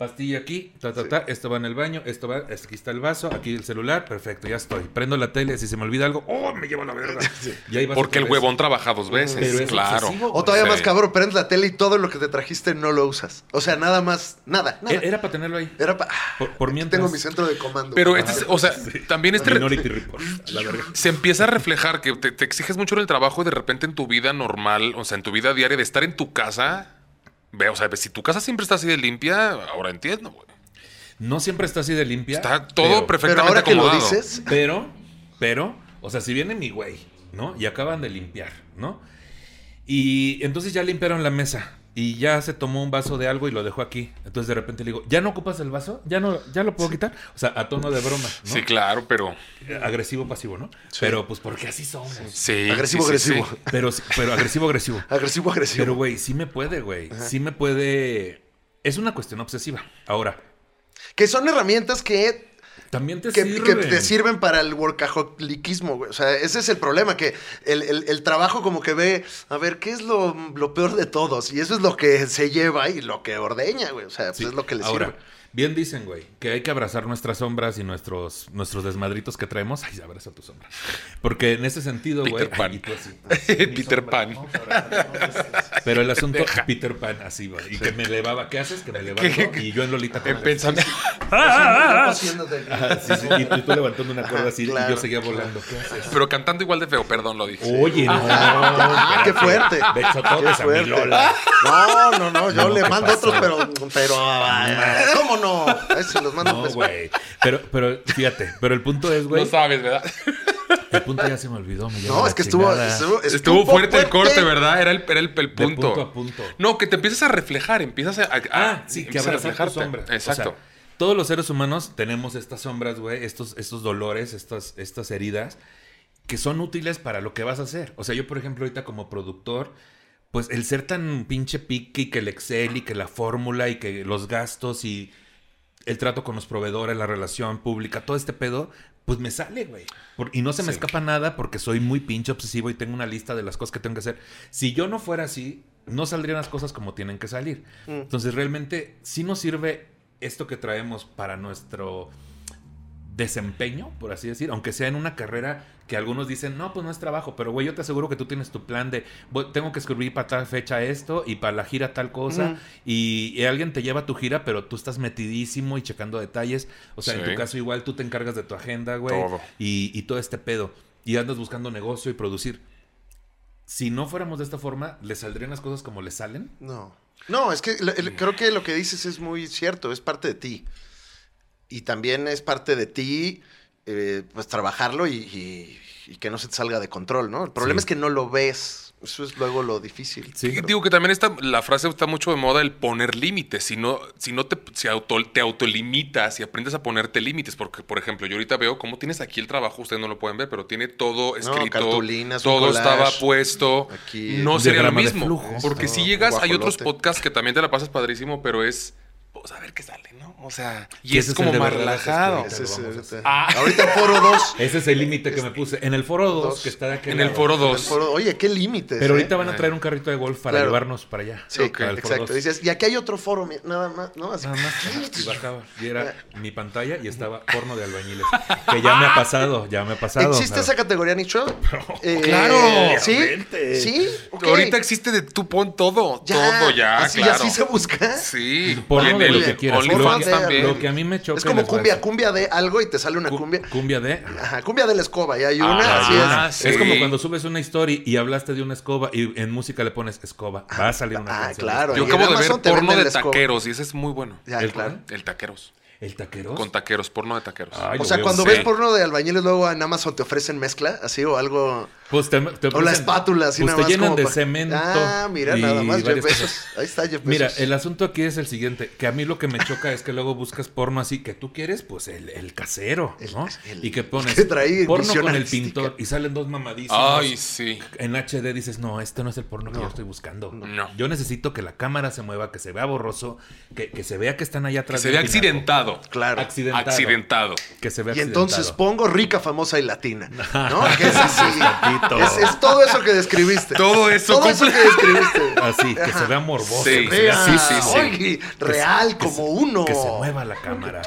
pastilla aquí, ta, ta, ta, esto va en el baño, esto va, aquí está el vaso, aquí el celular, perfecto, ya estoy. Prendo la tele, si se me olvida algo, ¡oh, me llevo la verga! Y ahí vas Porque el vez. huevón trabaja dos veces, claro. O todavía Sí. más cabrón, prendes la tele y todo lo que te trajiste no lo usas. O sea, nada más, nada, nada. Era, era para tenerlo ahí. Era pa- Por, por Aquí mientras. Tengo mi centro de comando. Pero este, es- o sea, también este Minority Report. la verga. se empieza a reflejar que te, te exiges mucho en el trabajo y de repente en tu vida normal, o sea, en tu vida diaria de estar en tu casa, ve, o sea, si tu casa siempre está así de limpia, ahora entiendo, güey. No siempre está así de limpia. Está todo pero- Pero perfectamente ahora que lo acomodado. dices, Pero, pero, o sea, si viene mi güey, ¿no? Y acaban de limpiar, ¿no? Y entonces ya limpiaron la mesa. Y ya se tomó un vaso de algo y lo dejó aquí. Entonces de repente le digo, ¿ya no ocupas el vaso? ¿Ya no, ya lo puedo quitar? O sea, a tono de broma, ¿no? Sí, claro, pero Agresivo, pasivo, ¿no? Pero pues porque así somos. sí. agresivo, sí, sí, agresivo. sí. Pero, pero agresivo, agresivo. Agresivo, agresivo. Pero, güey, sí me puede, güey. Sí me puede... Es una cuestión obsesiva. Ahora, que son herramientas que también te que, sirven. que te sirven para el workaholicismo, güey. O sea, ese es el problema, que el, el- el trabajo como que ve, a ver, ¿qué es lo, lo peor de todos? Y eso es lo que se lleva y lo que ordeña, güey. O sea, pues Sí, es lo que le Ahora, sirve. Bien dicen, güey, que hay que abrazar nuestras sombras y nuestros, nuestros desmadritos que traemos. Ay, abraza tu sombra. Porque en ese sentido, güey. Peter Pan. ay, y tú así. Peter Pan. Pero el asunto, Peter Pan, así, güey. Y que me elevaba. ¿Qué haces? Que me levanto. Y yo en Lolita. con la- Pensando. Haciéndote- Ajá, sí, sí, Y tú, tú levantando una cuerda así y claro. yo seguía volando. ¿Qué haces? Pero cantando igual de feo, perdón, lo dije. Oye, no. Ah, qué fuerte. Bechototes Qué a mi fuerte. Lola. No, no, no, yo No, le ¿qué mando pasó? otros, pero, pero, ah, ¿cómo no? A ese los mando No, pues, güey. Pero, pero, fíjate, pero el punto es, güey. No sabes, ¿verdad? El punto ya se me olvidó. me No, es que estuvo, estuvo, Estuvo fuerte el corte, ¿verdad? Era el, era el, el De punto. punto a punto. No, que te empiezas a reflejar, empiezas a. a- Ah, sí, que a reflejarte. sombra. Exacto. O sea, todos los seres humanos tenemos estas sombras, güey, estos, estos dolores, estas, estas heridas, que son útiles para lo que vas a hacer. O sea, yo, por ejemplo, ahorita como productor, pues el ser tan pinche pique y que el Excel y que la fórmula y que los gastos y el trato con los proveedores, la relación pública, todo este pedo, pues me sale, güey. Por- Y no se me Sí. escapa nada porque soy muy pinche obsesivo y tengo una lista de las cosas que tengo que hacer. Si yo no fuera así, no saldrían las cosas como tienen que salir. Entonces, realmente, sí nos sirve esto que traemos para nuestro desempeño, por así decir, aunque sea en una carrera que algunos dicen, no, pues no es trabajo, pero güey, yo te aseguro que tú tienes tu plan de, "Voy- tengo que escribir para tal fecha esto y para la gira tal cosa, y, y alguien te lleva a tu gira, pero tú estás metidísimo y checando detalles, o sea, en Sí. tu caso igual tú te encargas de tu agenda, güey, Todo. y, y todo este pedo, y andas buscando negocio y producir. Si no fuéramos de esta forma, ¿le saldrían las cosas como le salen? No. No, es que el- creo que lo que dices es muy cierto, es parte de ti. Y también es parte de ti, eh, pues trabajarlo y, y- y que no se te salga de control, ¿no? El problema Sí. es que no lo ves. Eso es luego lo difícil. Sí. Pero- Digo que también está, la frase está mucho de moda el poner límites. Si no, si no te, si auto, te autolimitas y aprendes a ponerte límites, porque, por ejemplo, yo ahorita veo cómo tienes aquí el trabajo, ustedes no lo pueden ver, pero tiene todo escrito, cartulinas, un todo collage. estaba puesto. Aquí, no sería lo mismo. flujo. Porque si llegas, hay otros podcasts que también te la pasas padrísimo, pero es, pues a ver qué sale, ¿no? O sea, y es ese es como más relajado. que- Ese es, Lo vamos a ahorita. Ah. Ahorita foro 2. Ese es el límite que me puse. En el foro 2, Dos. que está de aquel En el foro En el 2. foro- oye, qué límites. Pero ¿eh? ahorita van a traer un carrito de golf para Claro. llevarnos para allá. Sí, Ok. Para exacto. dos. Dices, y aquí hay otro foro, nada más, ¿no? Así- Nada más. Y bajaba. Y era mi pantalla y estaba porno de albañiles. Que ya me ha pasado, ya me ha pasado. ¿Existe esa categoría, Nicho? Eh, Claro. ¿Sí? ¿Sí? Ahorita existe de tú pon todo, todo ya, así, claro. así se busca. Sí, Porno lo que quieras. Lo que, también. lo que a mí me choca. Es como a cumbia, cumbia de algo y te sale una Cu- cumbia. Cumbia de. Ajá, cumbia de la escoba, y hay una, Ah, así ah, es. sí. Es como cuando subes una historia y hablaste de una escoba y en música le pones escoba. Va a salir una ah, canción. claro. Yo acabo de ver Amazon porno de taqueros y ese es muy bueno. Ya, ¿El claro. El taqueros. ¿El taquero? Con taqueros, porno de taqueros. Ay, O sea, veo. cuando Sí. ves porno de albañiles, luego en Amazon te ofrecen mezcla, así o algo. Pues te, te O la espátula, así pues nada te más. llenan como de cemento. Ah, mira, y nada más, Jeff Bezos. cosas. Ahí está Jeff Bezos. Mira, el asunto aquí es el siguiente, que a mí lo que me choca es que luego buscas porno así que tú quieres, pues el, el casero, El- ¿no? el- y que pones que trae porno con el pintor y salen dos mamadísimos. Ay, sí. En HD dices, no, este no es el porno que yo estoy buscando. No. Yo necesito que la cámara se mueva, que se vea borroso, que, que se vea que están allá Que atrás. se del vea accidentado. Claro. Accidentado. Accidentado. Que se vea Y entonces pongo rica, famosa y latina. ¿No? Que es así. Es, es todo eso que describiste. Todo eso Todo eso que describiste. Así, que se vea morboso. Sí, que se vea Vea, sí, sí, sí. oye, real, se- como uno. Que se mueva la cámara.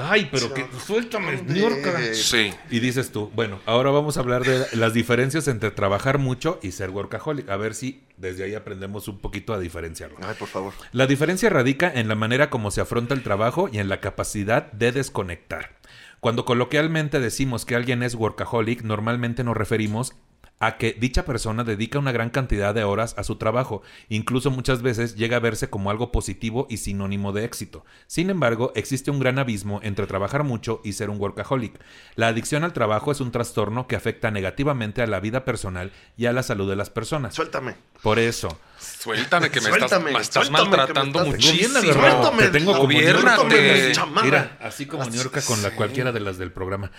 Ay, pero que suéltame. Niurka. Sí. Y dices tú, bueno, ahora vamos a hablar de las diferencias entre trabajar mucho y ser workaholic. A ver si desde ahí aprendemos un poquito a diferenciarlo. Ay, por favor. La diferencia radica en la manera como se afronta el trabajo y en la capacidad de desconectar. Cuando coloquialmente decimos que alguien es workaholic, normalmente nos referimos a que dicha persona dedica una gran cantidad de horas a su trabajo, incluso muchas veces llega a verse como algo positivo y sinónimo de éxito. Sin embargo, existe un gran abismo entre trabajar mucho y ser un workaholic. La adicción al trabajo es un trastorno que afecta negativamente a la vida personal y a la salud de las personas. Suéltame. Por eso, Suéltame que me Suéltame, estás, me estás suéltame, maltratando que me estás- Tengo bien muchísimo. Suéltame, Te tengo como. Mira, así como New York con la cualquiera de las del programa.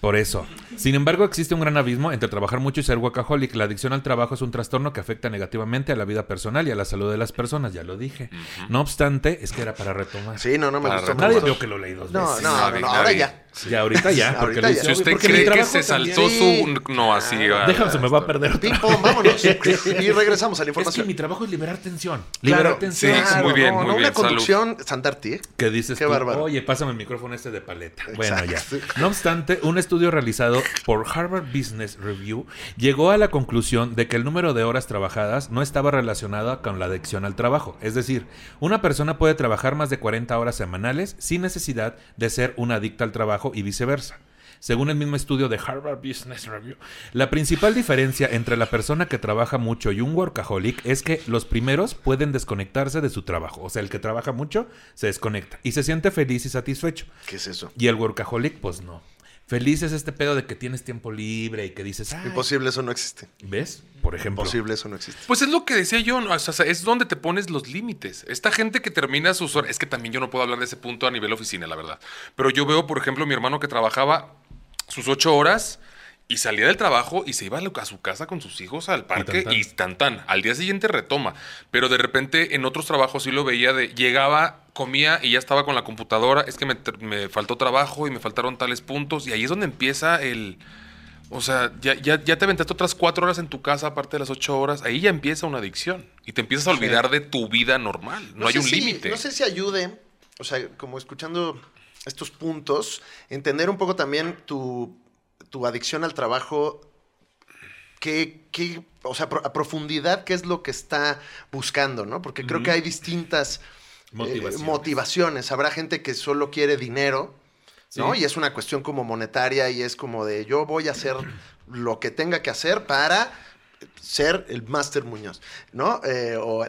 Por eso. Sin embargo, existe un gran abismo entre trabajar mucho y ser ser workaholic. La adicción al trabajo es un trastorno que afecta negativamente a la vida personal y a la salud de las personas, ya lo dije. No obstante, es que era para retomar. Sí, no, no me Para gustó. Nadie vio que lo leí dos No, veces. no, no, ahora ya. Ya, ahorita ya. porque Ahorita ya. Si usted porque cree que se saltó su... No, así va. Déjame, se me va a perder otra Ping pong, vámonos. y regresamos a la Es que información. mi trabajo es liberar tensión. Liberar Claro, tensión. Sí, muy bien, no, muy no, bien, Una conducción Sandarti, ¿eh? Que dices Qué tú, bárbaro. oye, pásame el micrófono este de paleta. Bueno, ya. No obstante, un estudio realizado por Harvard Business Review llegó a la conclusión de que el número de horas trabajadas no estaba relacionado con la adicción al trabajo. Es decir, una persona puede trabajar más de 40 horas semanales sin necesidad de ser una adicta al trabajo y viceversa. Según el mismo estudio de Harvard Business Review, la principal diferencia entre la persona que trabaja mucho y un workaholic es que los primeros pueden desconectarse de su trabajo. O sea, el que trabaja mucho se desconecta y se siente feliz y satisfecho. ¿Qué es eso? Y el workaholic, pues no. Feliz es este pedo de que tienes tiempo libre y que dices, "Ay", Imposible, eso no existe. ¿ves? Por ejemplo. Imposible, eso no existe. Pues es lo que decía yo, ¿no? O sea, es donde te pones los límites. Esta gente que termina sus horas, es que también yo no puedo hablar de ese punto a nivel oficina, la verdad. Pero yo veo, por ejemplo, mi hermano que trabajaba sus ocho horas y salía del trabajo y se iba a su casa con sus hijos al parque tan, tan. y tan tan. Al día siguiente retoma. Pero de repente en otros trabajos sí lo veía de llegaba, comía y ya estaba con la computadora. Es que me, me faltó trabajo y me faltaron tales puntos. Y ahí es donde empieza el. O sea, ya, ya, ya te aventaste otras cuatro horas en tu casa, aparte de las ocho horas. Ahí ya empieza una adicción. Y te empiezas a olvidar de tu vida normal. No, hay un si- límite. No sé si ayude, o sea, como escuchando estos puntos, entender un poco también tu, tu adicción al trabajo, qué, qué- o sea, a profundidad, qué es lo que está buscando, ¿no? Porque creo que hay distintas eh, Motivaciones. Habrá gente que solo quiere dinero, ¿no? Sí. Y es una cuestión como monetaria y es como de yo voy a hacer lo que tenga que hacer para ser el Master Muñoz, ¿no? Eh, o,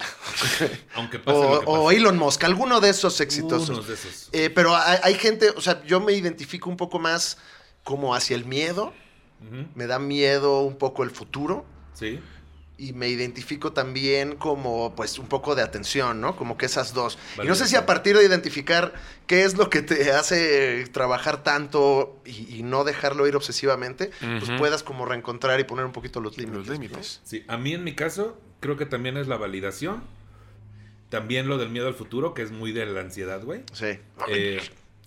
Aunque pase o, lo que o pase. Elon Musk, alguno de esos exitosos. De esos. Eh, pero hay, hay gente, o sea, yo me identifico un poco más como hacia el miedo. Me da miedo un poco el futuro. Sí. Y me identifico también como, pues, un poco de atención, ¿no? Como que esas dos. y no sé si a partir de identificar qué es lo que te hace trabajar tanto y, y no dejarlo ir obsesivamente, pues puedas como reencontrar y poner un poquito los límites. Los ¿no? límites. Sí, a mí en mi caso creo que también es la validación. También lo del miedo al futuro, que es muy de la ansiedad, güey. Sí. Eh,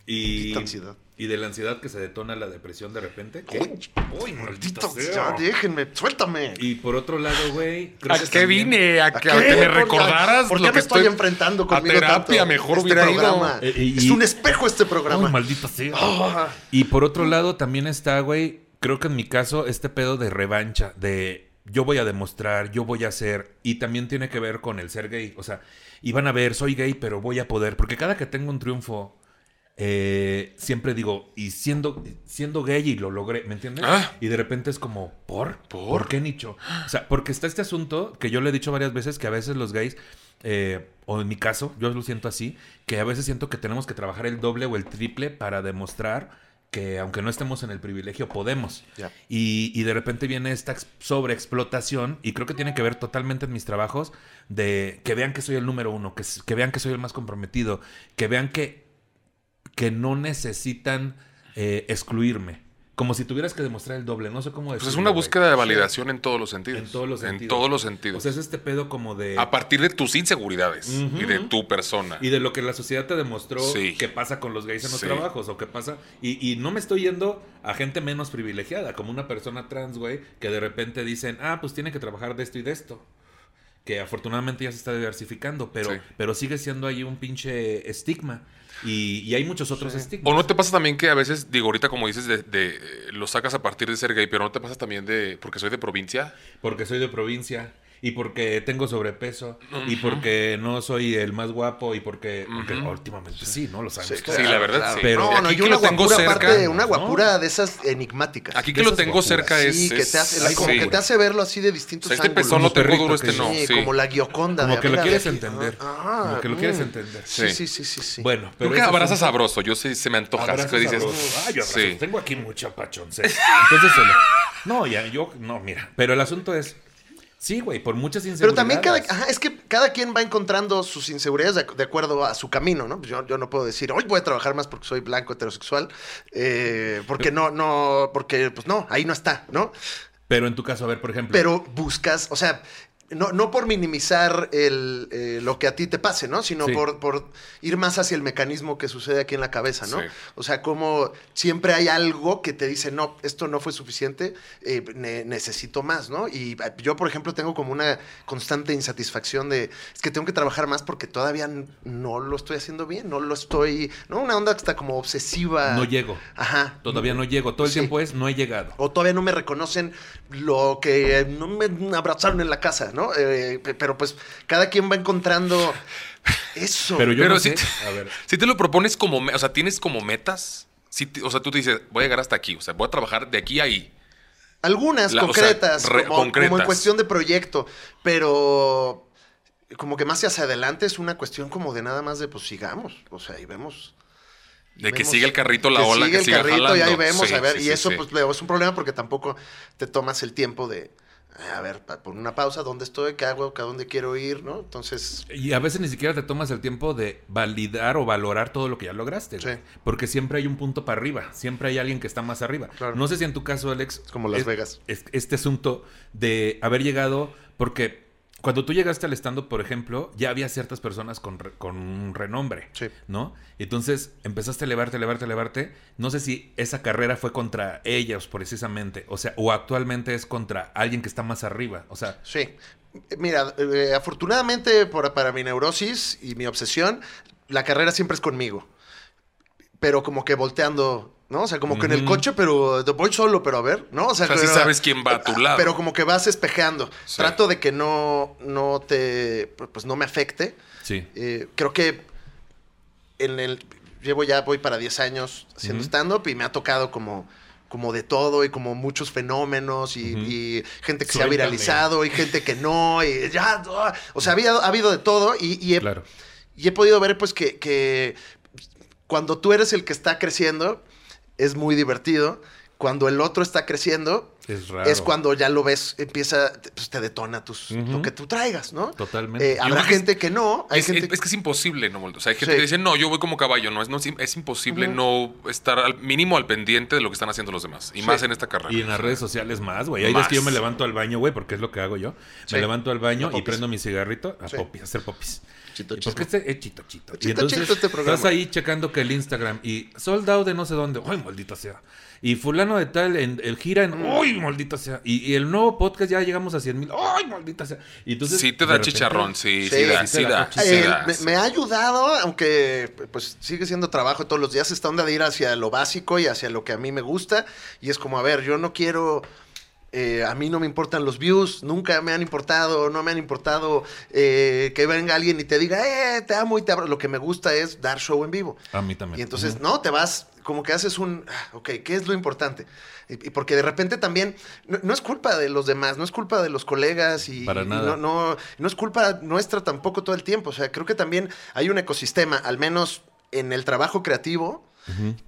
y, ansiedad. Y de la ansiedad que se detona la depresión de repente. ¿Qué? Uy, Uy, maldito, sea. ya déjenme, suéltame. Y por otro lado, güey. ¿A que qué también- vine? ¿A, ¿A que, a me recordaras ¿Por qué lo me que estoy enfrentando a conmigo terapia? tanto? Mejor Este hubiera programa ido. Eh, y- Es un espejo este programa. Uy, maldito sea. Ah. Y por otro lado también está, güey, creo que en mi caso, este pedo de revancha, de yo voy a demostrar, yo voy a hacer, y también tiene que ver con el ser gay. O sea, iban a ver, soy gay, pero voy a poder, porque cada que tengo un triunfo, eh, siempre digo, y siendo, siendo gay y lo logré, ¿me entiendes? Ah. Y de repente es como, ¿por? ¿Por? qué nicho? O sea, porque está este asunto que yo le he dicho varias veces que a veces los gays, eh, o en mi caso, yo lo siento así, que a veces siento que tenemos que trabajar el doble o el triple para demostrar que aunque no estemos en el privilegio, podemos. Y, y de repente viene esta ex- sobreexplotación, y creo que tiene que ver totalmente en mis trabajos, de que vean que soy el número uno, que, que vean que soy el más comprometido, que vean que, que no necesitan eh, excluirme. Como si tuvieras que demostrar el doble, no sé cómo Pues decirlo. es una búsqueda de validación en todos los sentidos. En todos los En sentidos. todos los O sentidos. sea, es este pedo como de... a partir de tus inseguridades y de tu persona. Y de lo que la sociedad te demostró Sí. que pasa con los gays en los Sí. trabajos o que pasa. Y, y no me estoy yendo a gente menos privilegiada, como una persona trans, güey, que de repente dicen, ah, pues tiene que trabajar de esto y de esto. Que afortunadamente ya se está diversificando, pero, Sí. pero sigue siendo ahí un pinche estigma. Y, y hay muchos otros estigmas. ¿O no te pasa también que a veces, digo, ahorita como dices, de, de, eh, lo sacas a partir de ser gay, pero no te pasa también de, porque soy de provincia? Porque soy de provincia. Y porque tengo sobrepeso. Y porque no soy el más guapo. Y porque, porque últimamente sí, ¿no? Lo sabemos. Sí, la verdad, sí. Pero- no, no, Aquí que una lo tengo guapura cerca, aparte, una ¿no? guapura de esas enigmáticas. Aquí que lo tengo guapuras. cerca es... sí, que te hace, es- como sí. que te hace verlo así de O distintos sea, este ángulos. pezón lo Como tengo duro, que este no. Sí, Sí. como la Gioconda. Como de, que lo quieres aquí. entender. Ah, Como que lo mm. quieres entender. Sí, Sí. sí, sí. Bueno, Creo pero que ese abraza sabroso. Yo sí se me antoja. Que dices. Ay, yo. Tengo aquí mucho pachoncé. Entonces, no, ya, yo, no, mira. Pero el asunto es, sí, güey, por muchas Pero inseguridades. también cada, ajá, es que cada quien va encontrando sus inseguridades de, de acuerdo a su camino, ¿no? Pues Yo, yo no puedo decir, hoy voy a trabajar más porque soy blanco heterosexual, eh, porque no, no, porque pues no, ahí no está, ¿no? Pero en tu caso, a ver, por ejemplo. pero buscas, o sea, no, no por minimizar el, eh, lo que a ti te pase, ¿no? Sino Sí. por, por ir más hacia el mecanismo que sucede aquí en la cabeza, ¿no? Sí. O sea, como siempre hay algo que te dice, no, esto no fue suficiente, eh, ne- necesito más, ¿no? Y eh, yo, por ejemplo, tengo como una constante insatisfacción de, es que tengo que trabajar más porque todavía no lo estoy haciendo bien, no lo estoy, ¿no? Una onda que está como obsesiva. no llego. Ajá. Todavía no llego. Todo el Sí. tiempo es no he llegado. O todavía no me reconocen lo que no me abrazaron en la casa, ¿no? Eh, pe- pero pues cada quien va encontrando eso. Pero yo Pero no sí- sé. A ver. Si te lo propones como, o sea, tienes como metas, si te- o sea, tú te dices, voy a llegar hasta aquí, o sea, voy a trabajar de aquí a ahí. Algunas La- o sea, concretas, re- como, como en cuestión de proyecto, pero como que más hacia adelante es una cuestión como de nada más de pues sigamos, o sea, y vemos. De que vemos- siga el carrito, la ola, sigue que el carrito y ahí vemos, Sí, a ver, sí, y sí, eso sí. pues luego es un problema porque tampoco te tomas el tiempo de, a ver, pon una pausa, ¿dónde estoy? ¿Qué hago? ¿A dónde quiero ir? ¿No? Entonces, Y a veces ni siquiera te tomas el tiempo de validar o valorar todo lo que ya lograste. Sí. Porque siempre hay un punto para arriba. Siempre hay alguien que está más arriba. Claro. No sé si en tu caso, Alex. como Las es- Vegas. es- este asunto de haber llegado. Porque cuando tú llegaste al stand-up, por ejemplo, ya había ciertas personas con, re- con un renombre. Sí. ¿No? Entonces empezaste a elevarte, elevarte, elevarte. No sé si esa carrera fue contra ellos precisamente. O sea, o actualmente es contra alguien que está más arriba. O sea, Sí. Mira, eh, afortunadamente por- para mi neurosis y mi obsesión, la carrera siempre es conmigo. Pero como que volteando, ¿no? O sea, como que en el coche, pero voy solo, pero a ver, ¿no? O sea, pero- sabes quién va a tu lado. Pero como que vas espejeando. Sí. Trato de que no, no te, pues no me afecte. sí. Eh, creo que en el llevo ya voy para 10 años haciendo Ujú. stand up y me ha tocado como como de todo y como muchos fenómenos y, gente que se ha viralizado y gente que no y ya ah, o sea había, ha habido de todo y, y he, Claro. y he podido ver pues que, que cuando tú eres el que está creciendo es muy divertido cuando el otro está creciendo Es raro. es cuando ya lo ves empieza pues te detona tus, lo que tú traigas no Totalmente. Eh, habrá es- gente que no hay es, gente es- que es imposible, ¿no? O sea, hay gente Sí. que dice, no, yo voy como caballo, no, es, no, es imposible no estar al mínimo al pendiente de lo que están haciendo los demás. Y Sí. más en esta carrera. Y en las redes sociales más, güey. Hay veces que yo me levanto al baño, güey, porque es lo que hago yo. Sí. Me levanto al baño y prendo mi cigarrito a Sí. popis, a hacer popis. Chito, Y chito. Porque este es chito, chito. Y Chito, entonces chito este programa. estás ahí checando que el Instagram y sold out de no sé dónde. ¡Ay, maldita sea! Y fulano de tal, en, el gira en... Mm. ¡Ay, maldita sea! Y, y el nuevo podcast ya llegamos a 100 mil. ¡Ay, maldita sea! Y entonces, sí te da repente- chicharrón, sí, sí, Sí, da, sí da, sí Eh, da, me, sí. me ha ayudado, aunque pues sigue siendo trabajo todos los días, esta onda de ir hacia lo básico y hacia lo que a mí me gusta. Y es como, a ver, yo no quiero... eh, a mí no me importan los views, nunca me han importado, no me han importado eh, que venga alguien y te diga, eh, te amo y te abro. Lo que me gusta es dar show en vivo. A mí también. Y entonces, no, te vas, como que haces un, ah, ok, ¿qué es lo importante? Y, y porque de repente también, no, no es culpa de los demás, no es culpa de los colegas y, Para y nada. no, no, no es culpa nuestra tampoco todo el tiempo. O sea, creo que también hay un ecosistema, al menos en el trabajo creativo,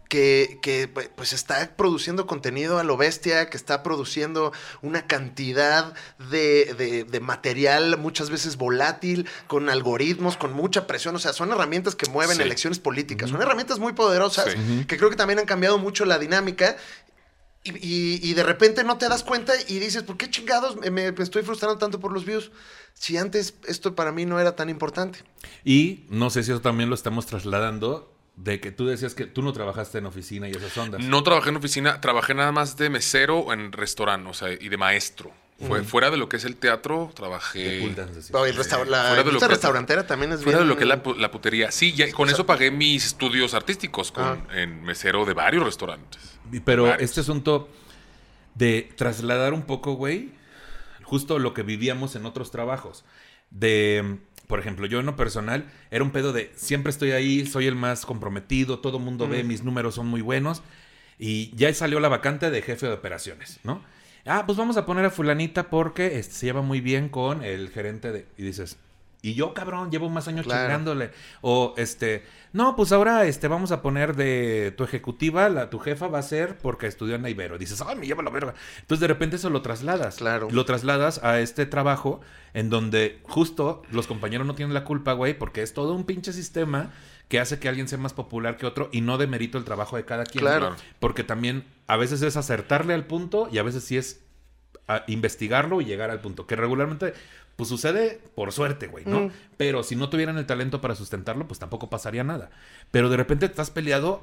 Que, que, pues está produciendo contenido a lo bestia, que está produciendo una cantidad de, de- de material muchas veces volátil, con algoritmos, con mucha presión. O sea, son herramientas que mueven Sí. elecciones políticas. Son herramientas muy poderosas Sí. Que creo que también han cambiado mucho la dinámica. Y, y- y de repente no te das cuenta y dices, ¿por qué chingados me, me estoy frustrando tanto por los views? Si antes esto para mí no era tan importante. Y no sé si eso también lo estamos trasladando de que tú decías que tú no trabajaste en oficina y esas ondas. No trabajé en oficina, trabajé nada más de mesero en restaurante, o sea, y de maestro. Fue, Fuera de lo que es el teatro, De trabajé... pool dance, sí. No, y el restaur- la fuera de lo que- restaurantera también es Fuera de lo que es la, pu- la putería. Sí, ya, con eso pagué mis estudios artísticos con, Ah. en mesero de varios restaurantes. Pero Varios. este asunto de trasladar un poco, güey, justo lo que vivíamos en otros trabajos. De, por ejemplo, yo en lo personal, era un pedo de siempre estoy ahí, soy el más comprometido, todo el mundo ve, mis números son muy buenos. Y ya salió la vacante de jefe de operaciones, ¿no? Ah, pues vamos a poner a fulanita porque este, se lleva muy bien con el gerente de... Y dices, y yo, cabrón, llevo más años Claro. chingándole. O, este, no, pues ahora este, vamos a poner de tu ejecutiva, la, tu jefa va a ser porque estudió en la Ibero. Dices, ay, me lleva la verga. Entonces de repente eso lo trasladas. Claro. Lo trasladas a este trabajo en donde justo los compañeros no tienen la culpa, güey, porque es todo un pinche sistema que hace que alguien sea más popular que otro y no de mérito el trabajo de cada quien. Claro. Porque también a veces es acertarle al punto y a veces sí es a investigarlo y llegar al punto. Que regularmente, pues sucede por suerte, güey, ¿no? Pero si no tuvieran el talento para sustentarlo, pues tampoco pasaría nada. Pero de repente te estás peleado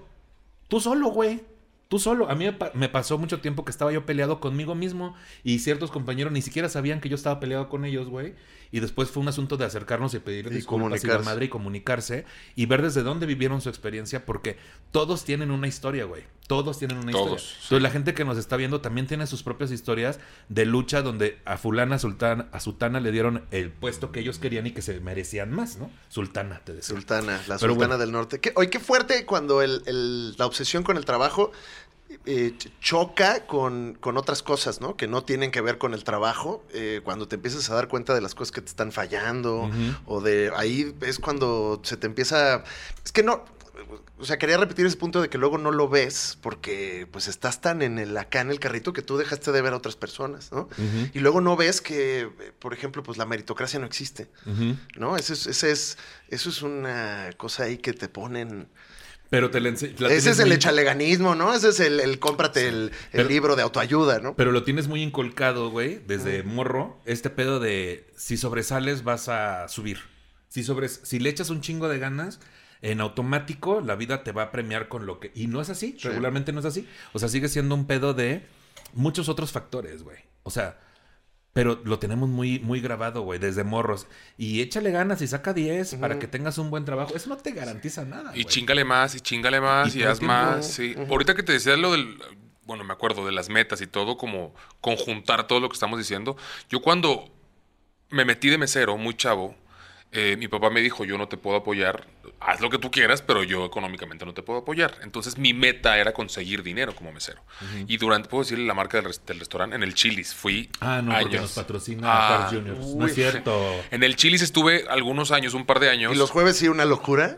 tú solo, güey. Tú solo. A mí me, pa- me pasó mucho tiempo que estaba yo peleado conmigo mismo y ciertos compañeros ni siquiera sabían que yo estaba peleado con ellos, güey. Y después fue un asunto de acercarnos y pedir Y disculpas y la comunicarse. madre y comunicarse y ver desde dónde vivieron su experiencia porque todos tienen una historia, güey. Todos tienen una Todos, historia. sí. Entonces la gente que nos está viendo también tiene sus propias historias de lucha donde a fulana sultana, a sultana le dieron el puesto que ellos querían y que se merecían más, ¿no? Sultana, te decía. Sultana, la Pero sultana bueno. del norte. ¿Qué, oye, qué fuerte cuando el- el- la obsesión con el trabajo eh, ch- choca con, con otras cosas, ¿no? Que no tienen que ver con el trabajo. eh, cuando te empiezas a dar cuenta de las cosas que te están fallando. O de ahí es cuando se te empieza. Es que no. O sea, quería repetir ese punto de que luego no lo ves porque pues estás tan en el acá en el carrito que tú dejaste de ver a otras personas, ¿no? Y luego no ves que, eh, por ejemplo, pues la meritocracia no existe. ¿no? Eso es, ese es, eso es una cosa ahí que te ponen. Pero te la la Ese es el muy- echaleganismo, ¿no? Ese es el, el cómprate el, el Pero- libro de autoayuda, ¿no? Pero lo tienes muy inculcado, güey, desde morro. Este pedo de si sobresales vas a subir. Si, sobres si le echas un chingo de ganas, en automático la vida te va a premiar con lo que... Y no es así, Sí. regularmente no es así. O sea, sigue siendo un pedo de muchos otros factores, güey. O sea, pero lo tenemos muy, muy grabado, güey, desde morros. Y échale ganas y saca 10 para que tengas un buen trabajo. Eso no te garantiza nada. Y güey. chingale más, y chingale más, Y haz tiempo. más. Sí. Ahorita que te decía lo del. Bueno, me acuerdo de las metas y todo, como conjuntar todo lo que estamos diciendo. Yo cuando me metí de mesero, muy chavo, eh, mi papá me dijo: Yo no te puedo apoyar, haz lo que tú quieras, pero yo económicamente no te puedo apoyar. Entonces mi meta era conseguir dinero como mesero. Y durante, puedo decirle la marca del, res- del restaurante, en el Chili's, fui. Ah, no, porque años. nos patrocina Ah, Carl's Jr. No uy. es cierto. En el Chili's estuve algunos años, un par de años. Y los jueves sí, una locura.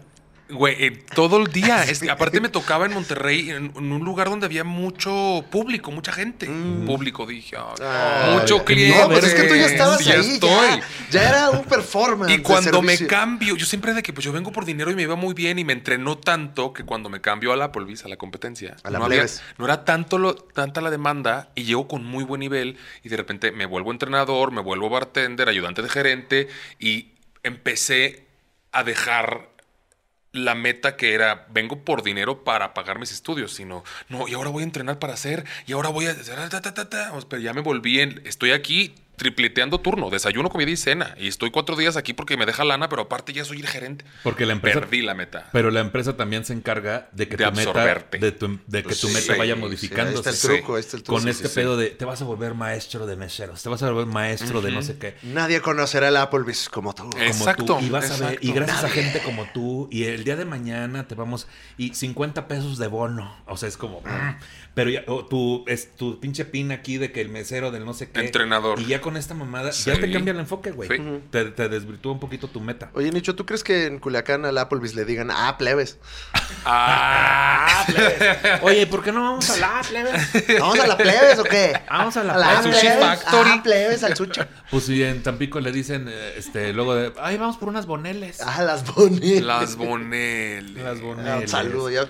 Güey, eh, todo el día. Es aparte me tocaba en Monterrey, en, en un lugar donde había mucho público, mucha gente. Público, dije. Ay, mucho cliente. No, pues es que tú ya estabas Ya ahí. estoy. Ya, ya era un performance. Y cuando me cambio, yo siempre de que pues yo vengo por dinero y me iba muy bien y me entrenó tanto que cuando me cambio a la Applebee's, a la competencia, A la no, había- no era tanto lo, tanta la demanda y llego con muy buen nivel y de repente me vuelvo entrenador, me vuelvo bartender, ayudante de gerente y empecé a dejar la meta que era, vengo por dinero para pagar mis estudios, sino, no, y ahora voy a entrenar para hacer, y ahora voy a... Pero ya me volví en, estoy aquí tripleteando turno, desayuno, comida y cena, y estoy cuatro días aquí porque me deja lana, pero aparte ya soy el gerente. Porque la empresa... Perdí la meta. Pero la empresa también se encarga de que De tu meta, absorberte. de, tu- de que Pues tu sí, meta sí, vaya sí, modificándose. ahí está el truco, ahí está el truco. Con Sí, este sí, pedo de te vas a volver maestro de meseros, te vas a volver maestro de no sé qué. Nadie conocerá el Applebee's como tú. Como Exacto, tú, y vas a ver, y gracias a gente como tú, y el día de mañana te vamos, y 50 pesos de bono. O sea, es como, mm, pero ya, o tu, es tu pinche pin aquí de que el mesero del no sé qué. Entrenador. Y ya con esta mamada, Sí. ya te cambia el enfoque, güey. Sí. Te, te desvirtúa un poquito tu meta. Oye, Nicho, ¿tú crees que en Culiacán al Applebee's le digan, ah, plebes? Ah, Oye, ¿por qué no vamos a la plebe? ¿Vamos a la plebes o qué? Vamos a la la plebe. Sushi plebes? Factory. Ah, plebes, al sushi. Pues si en Tampico le dicen, eh, este, luego de, ay, vamos por unas boneles. Ah, las bonitas. las boneles. Las Ah, boneles. un saludo, ya.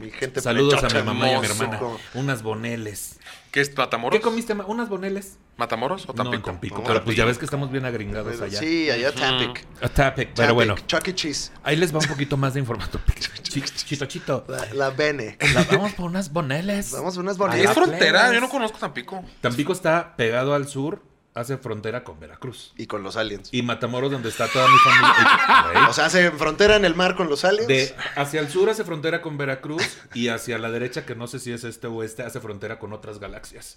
Mi gente Saludos a mi mamá y a mi hermana. Unas boneles. ¿Qué es Matamoros? ¿Qué comiste? Unas boneles. ¿Matamoros o No, en Tampico? Tampico. No, pero pues ya Tampico. ves que estamos bien agringados allá. Sí, allá Tampic. A Tapic, pero bueno. Chuck E. Cheese. Ahí les va un poquito más de información. Chi- Chito, chito. La, la Bene. La- vamos por unas boneles. Vamos a unas A bonitas. la Es frontera, yo no conozco Tampico. Tampico está pegado al sur, hace frontera con Veracruz. Y con los aliens. Y Matamoros, donde está toda mi familia. O sea, hace frontera en el mar con los aliens. De hacia el sur hace frontera con Veracruz y hacia la derecha, que no sé si es este o este, hace frontera con otras galaxias.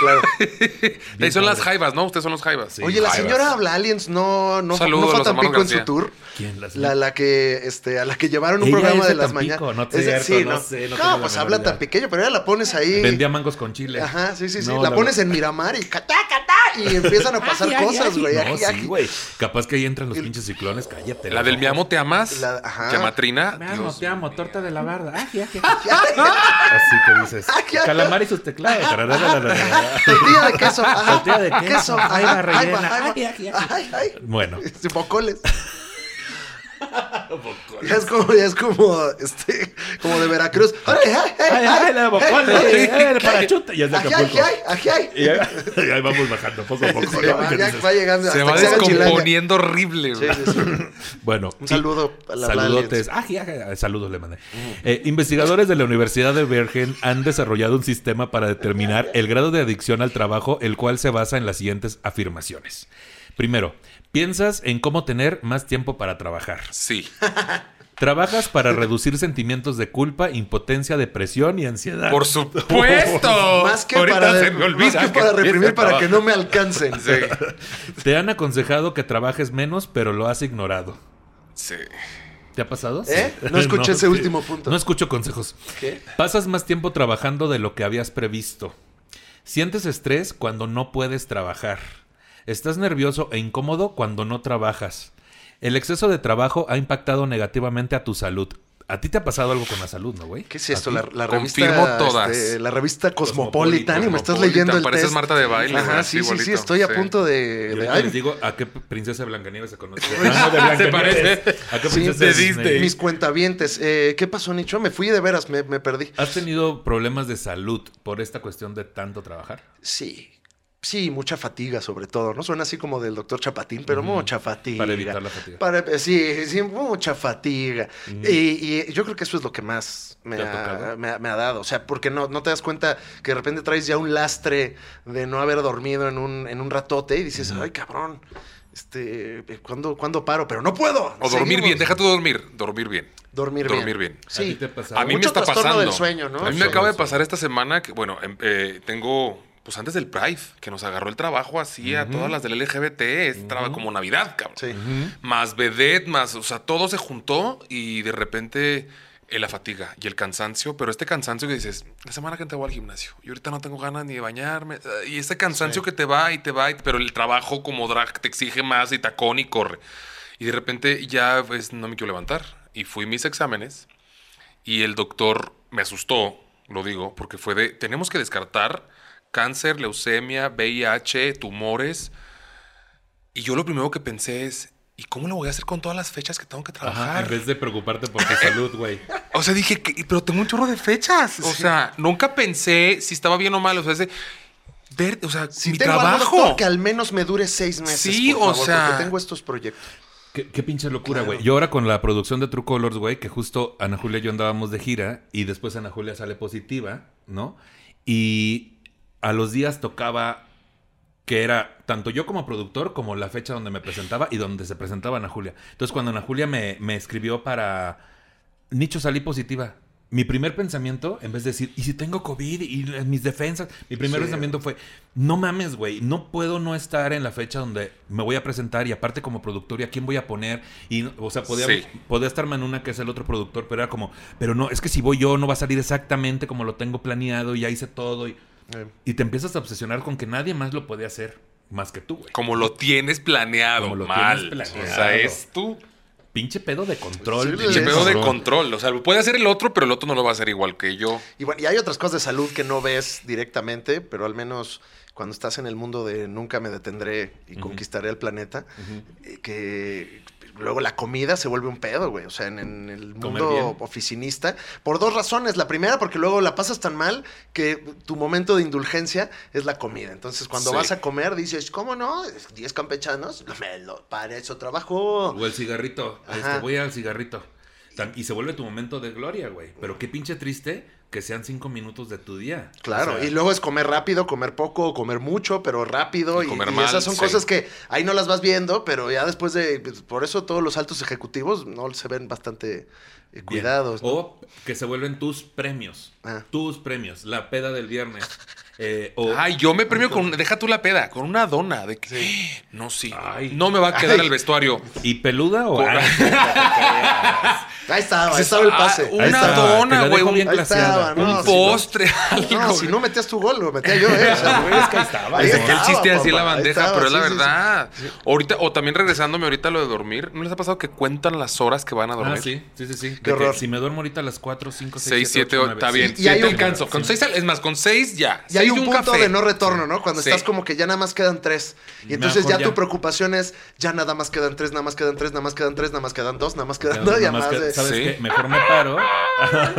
Claro. Ahí son las jaivas, ¿no? Ustedes son los jaivas. Sí. Oye, la señora habla aliens, no, no, Saludo no hermanos Tampico en su tour. ¿Quién? La La, la que, este, a la que llevaron un Ella programa de las mañanas. no es cierto, no no, sé, no pues habla tan pequeño, pero ella la pones ahí. Vendía mangos con chile. Ajá, sí, sí, sí. No, la la pones en Miramar y catá, catá, y empiezan a pasar aji, cosas, güey. No, sí, güey. Capaz que ahí entran los pinches ciclones, cállate. La del Mi amo te amas. La- ajá. Llamatrina. Me amo, Dios te amo, torta de la barda. Aji, aji, aji. Así que dices. Aji, aji. Calamar y sus teclados. Tortilla de queso. Tortilla de queso, ahí va ahí rellena. ahí Ay, ay, ay. Ay, ay. Bueno, Bocoles. Ya es como, ya es como, este, como de Veracruz. ¡Ay, ay, ay! ¡Ay, ay, la bocola! ay, ¡Eh, el parachute! Ya es de ¡Aquí hay, Acapulco. aquí hay, aquí hay! Y ahí, y ahí vamos bajando poco a poco. ¿no? va, ¿Qué ya dices? va llegando Se va se descomponiendo horrible, Sí, güey. sí, sí. Bueno, Un y- saludo a la Saludotes. Ya, saludos le mandé. Eh, investigadores de la Universidad de Bergen han desarrollado un sistema para determinar el grado de adicción al trabajo, el cual se basa en las siguientes afirmaciones. Primero, piensas en cómo tener más tiempo para trabajar. Sí. Trabajas para reducir sentimientos de culpa, impotencia, depresión y ansiedad. Por supuesto. Más que, Ahorita para, se me olvida más que para que reprimir, para que no me alcancen. Sí. Te han aconsejado que trabajes menos, pero lo has ignorado. Sí. ¿Te ha pasado? ¿Eh? No escuché ese sí. último punto. No escucho consejos. ¿Qué? Pasas más tiempo trabajando de lo que habías previsto. Sientes estrés cuando no puedes trabajar. Estás nervioso e incómodo cuando no trabajas. El exceso de trabajo ha impactado negativamente a tu salud. A ti te ha pasado algo con la salud, ¿no, güey? ¿Qué es esto? ¿A La, revista. Confirmo todas. este, la revista Cosmopolitan. Y me estás leyendo el pareces test. Marta de baile, Ajá, sí, sí, sí. Estoy a Sí. punto de. Yo de- ahorita ay, les digo a qué princesa Blancanieves se conoce. Se Blancanieves. parece. ¿A qué Sí, princesa de de mis cuentavientes. Eh, ¿Qué pasó, Nicho? Me fui de veras, me, me perdí. ¿Has tenido problemas de salud por esta cuestión de tanto trabajar? Sí. Sí, mucha fatiga sobre todo, ¿no? Suena así como del doctor Chapatín, pero mucha fatiga. Para evitar la fatiga. Para- eh, sí, sí, mucha fatiga. y, y yo creo que eso es lo que más me, ¿Te ha me me dado. O sea, porque no, no te das cuenta que de repente traes ya un lastre de no haber dormido en un, en un ratote y dices, ay, cabrón, este, ¿cuándo, cuándo paro? Pero no puedo. O dormir Seguimos. bien. Deja tú dormir. Dormir bien. Dormir bien. dormir bien. ¿A ti Sí. te? A mí me Mucho está trastorno pasando. del sueño, ¿no? A mí me acaba de pasar esta semana que, bueno, em- eh, tengo, pues antes del Pride, que nos agarró el trabajo así a todas las del LGBT. Es trabajo como Navidad, cabrón. Sí. Más vedette, más, o sea, todo se juntó y de repente eh, la fatiga y el cansancio, pero este cansancio que dices, la semana que te voy al gimnasio y ahorita no tengo ganas ni de bañarme, y este cansancio que te va y te va, y- pero el trabajo como drag te exige más y tacón y corre. Y de repente ya pues, no me quiero levantar. Y fui a mis exámenes y el doctor me asustó, lo digo, porque fue de, tenemos que descartar cáncer, leucemia, VIH, tumores. Y yo lo primero que pensé es, ¿y cómo lo voy a hacer con todas las fechas que tengo que Ajá, trabajar? en vez de preocuparte por tu salud, güey. O sea, dije, "¿Qué? pero tengo un chorro de fechas. O sea, nunca pensé si estaba bien o mal. O sea, ese, ver, o sea, Si mi tengo algo, trabajo. doctor, que al menos me dure seis meses. Sí, por o sea- Porque tengo estos proyectos. Qué, qué pinche locura, Claro. güey. Yo ahora con la producción de True Colors, güey, que justo Ana Julia y yo andábamos de gira y después Ana Julia sale positiva, ¿no? Y a los días tocaba que era tanto yo como productor como la fecha donde me presentaba y donde se presentaba Ana Julia. Entonces cuando Ana Julia me, me escribió para Nicho salí positiva. Mi primer pensamiento, en vez de decir, ¿y si tengo COVID y mis defensas? Mi primer Sí. pensamiento fue, no mames, güey, no puedo no estar en la fecha donde me voy a presentar y aparte como productor, ¿y a quién voy a poner? Y, o sea, podía, Sí. podía estar Manuna, que es el otro productor, pero era como, pero no, es que si voy yo no va a salir exactamente como lo tengo planeado y ya hice todo. Y, Eh, y te empiezas a obsesionar con que nadie más lo puede hacer más que tú, güey. Como lo tienes planeado. Como lo mal. tienes planeado. O sea, es tú. Pinche pedo de control. Sí, pinche pedo de control. O sea, puede hacer el otro, pero el otro no lo va a hacer igual que yo. Y bueno, y hay otras cosas de salud que no ves directamente, pero al menos cuando estás en el mundo de nunca me detendré y conquistaré el planeta, eh, que luego la comida se vuelve un pedo, güey. O sea, en, en el mundo oficinista, por dos razones. La primera, porque luego la pasas tan mal que tu momento de indulgencia es la comida. Entonces, cuando Sí. vas a comer, dices, ¿cómo no? ¿Diez campechanos? Me lo- para eso trabajo. O el cigarrito. Este, voy al cigarrito. Y se vuelve tu momento de gloria, güey. Pero qué pinche triste que sean cinco minutos de tu día. Claro, O sea, y luego es comer rápido, comer poco, comer mucho, pero rápido. Y Y, comer y mal, esas son sí. cosas que ahí no las vas viendo, pero ya después de. pues, Por eso todos los altos ejecutivos no se ven bastante bien. cuidados. ¿no? O que se vuelven tus premios. Ah. Tus premios. La peda del viernes. Eh, o Ay, yo me premio con. Deja tú la peda, con una dona. De que. No, sí. Ay. No me va a quedar Ay. el vestuario. ¿Y peluda o.? Ay. Ahí estaba, ahí Sí, estaba el ah, pase. una Ahí estaba. dona, güey, un- ahí ¿no? un si postre, No, algo. si no metías tu gol, lo metía yo, ¿eh? O sea, güey, es que ahí estaba. ahí el chiste así en la ahí bandeja, estaba, pero es la sí, sí, sí. verdad. Ahorita, o también regresándome ahorita a lo de dormir, ¿no les ha pasado que cuentan las horas que van a dormir? Ah, sí, sí, sí, sí. Qué horror. que Si me duermo ahorita a las 4, 5, 6, 6, 7, 8, está bien. Y hay te un- alcanzo. Con seis, al- es más, con 6 ya. Y hay un punto café. de no retorno, ¿no? Cuando Sí. estás como que ya nada más quedan tres. Y entonces ya, ya. tu preocupación es, ya nada más quedan tres, nada más quedan tres, nada más quedan tres, nada más quedan dos, nada más quedan Ya, dos, y nada más además de... ¿Sabes Sí. qué? Mejor me paro.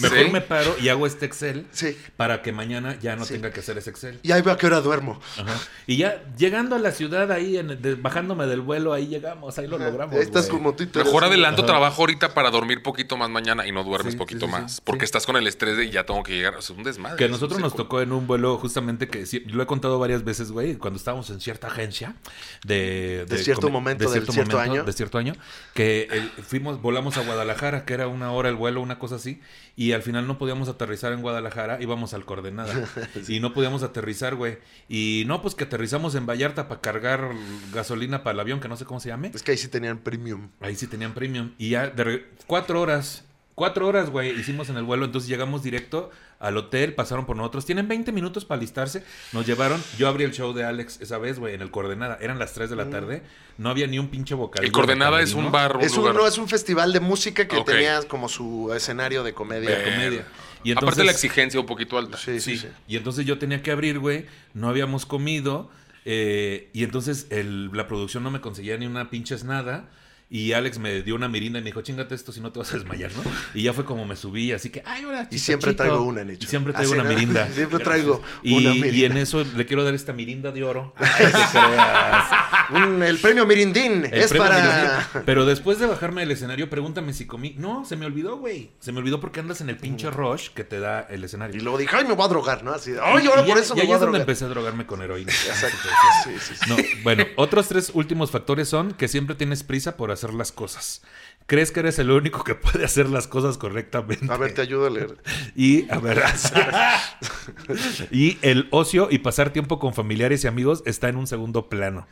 Mejor Sí. me paro y hago este Excel Sí. para que mañana ya no Sí. tenga que hacer ese Excel. Y ahí veo a qué hora duermo. Ajá. Y ya llegando a la ciudad ahí, en- de- bajándome del vuelo, ahí llegamos, ahí lo logramos. Ahí estás como tú. Mejor adelanto trabajo ahorita para dormir poquito más mañana y no duermes Sí, poquito sí, sí, más. sí. Porque Sí. estás con el estrés de ya tengo que llegar. O sea, es un desmadre. Que a nosotros nos tocó en un vuelo justamente que sí, lo he contado varias veces, güey, cuando estábamos en cierta agencia de... De cierto momento del cierto año. De cierto año, que el- fuimos, volamos a Guadalajara, que era una hora el vuelo, una cosa así, y al final no podíamos aterrizar en Guadalajara, íbamos al Coordenada, y no podíamos aterrizar, güey. Y no, pues que aterrizamos en Vallarta para cargar gasolina para el avión, que no sé cómo se llame. Es que ahí sí tenían premium. Ahí sí tenían premium. Y ya de cuatro horas. Cuatro horas, güey, hicimos en el vuelo. Entonces llegamos directo al hotel, pasaron por nosotros. Tienen 20 minutos para alistarse. Nos llevaron. Yo abrí el show de Alex esa vez, güey, en el Coordenada. Eran las 3 de la tarde. No había ni un pinche bocadillo. El Coordenada de es un bar, un Es un, lugar. no, es un festival de música que Ok. tenía como su escenario de comedia. Ver. comedia. Y Aparte entonces- la exigencia un poquito alta. Sí, sí, Sí. sí. Y entonces yo tenía que abrir, güey. No habíamos comido. eh, y entonces el- la producción no me conseguía ni una pinches nada. Y Alex me dio una mirinda y me dijo, chingate esto si no te vas a desmayar, ¿no? Y ya fue como me subí, así que, ay, ahora Y siempre chistachito". traigo una, Nicho. Y siempre traigo Así, una ¿no? mirinda. Siempre traigo Y, una y mirinda. en eso le quiero dar esta mirinda de oro. Un- el premio Mirindín El es premio para... Mirindín. Pero después de bajarme del escenario, pregúntame si comí. No, se me olvidó, güey. Se me olvidó porque andas en el pinche rush que te da el escenario. Y luego dije, ay, me voy a drogar, ¿no? Así, ay, ahora Y por eso y me ahí voy a es donde drogar. empecé a drogarme con heroína. Exacto. Sí, sí, sí. No, bueno, otros tres últimos factores son que siempre tienes prisa por hacer las cosas. Crees que eres el único que puede hacer las cosas correctamente. A ver, te ayudo a leer. Y, a ver, y el ocio y pasar tiempo con familiares y amigos está en un segundo plano.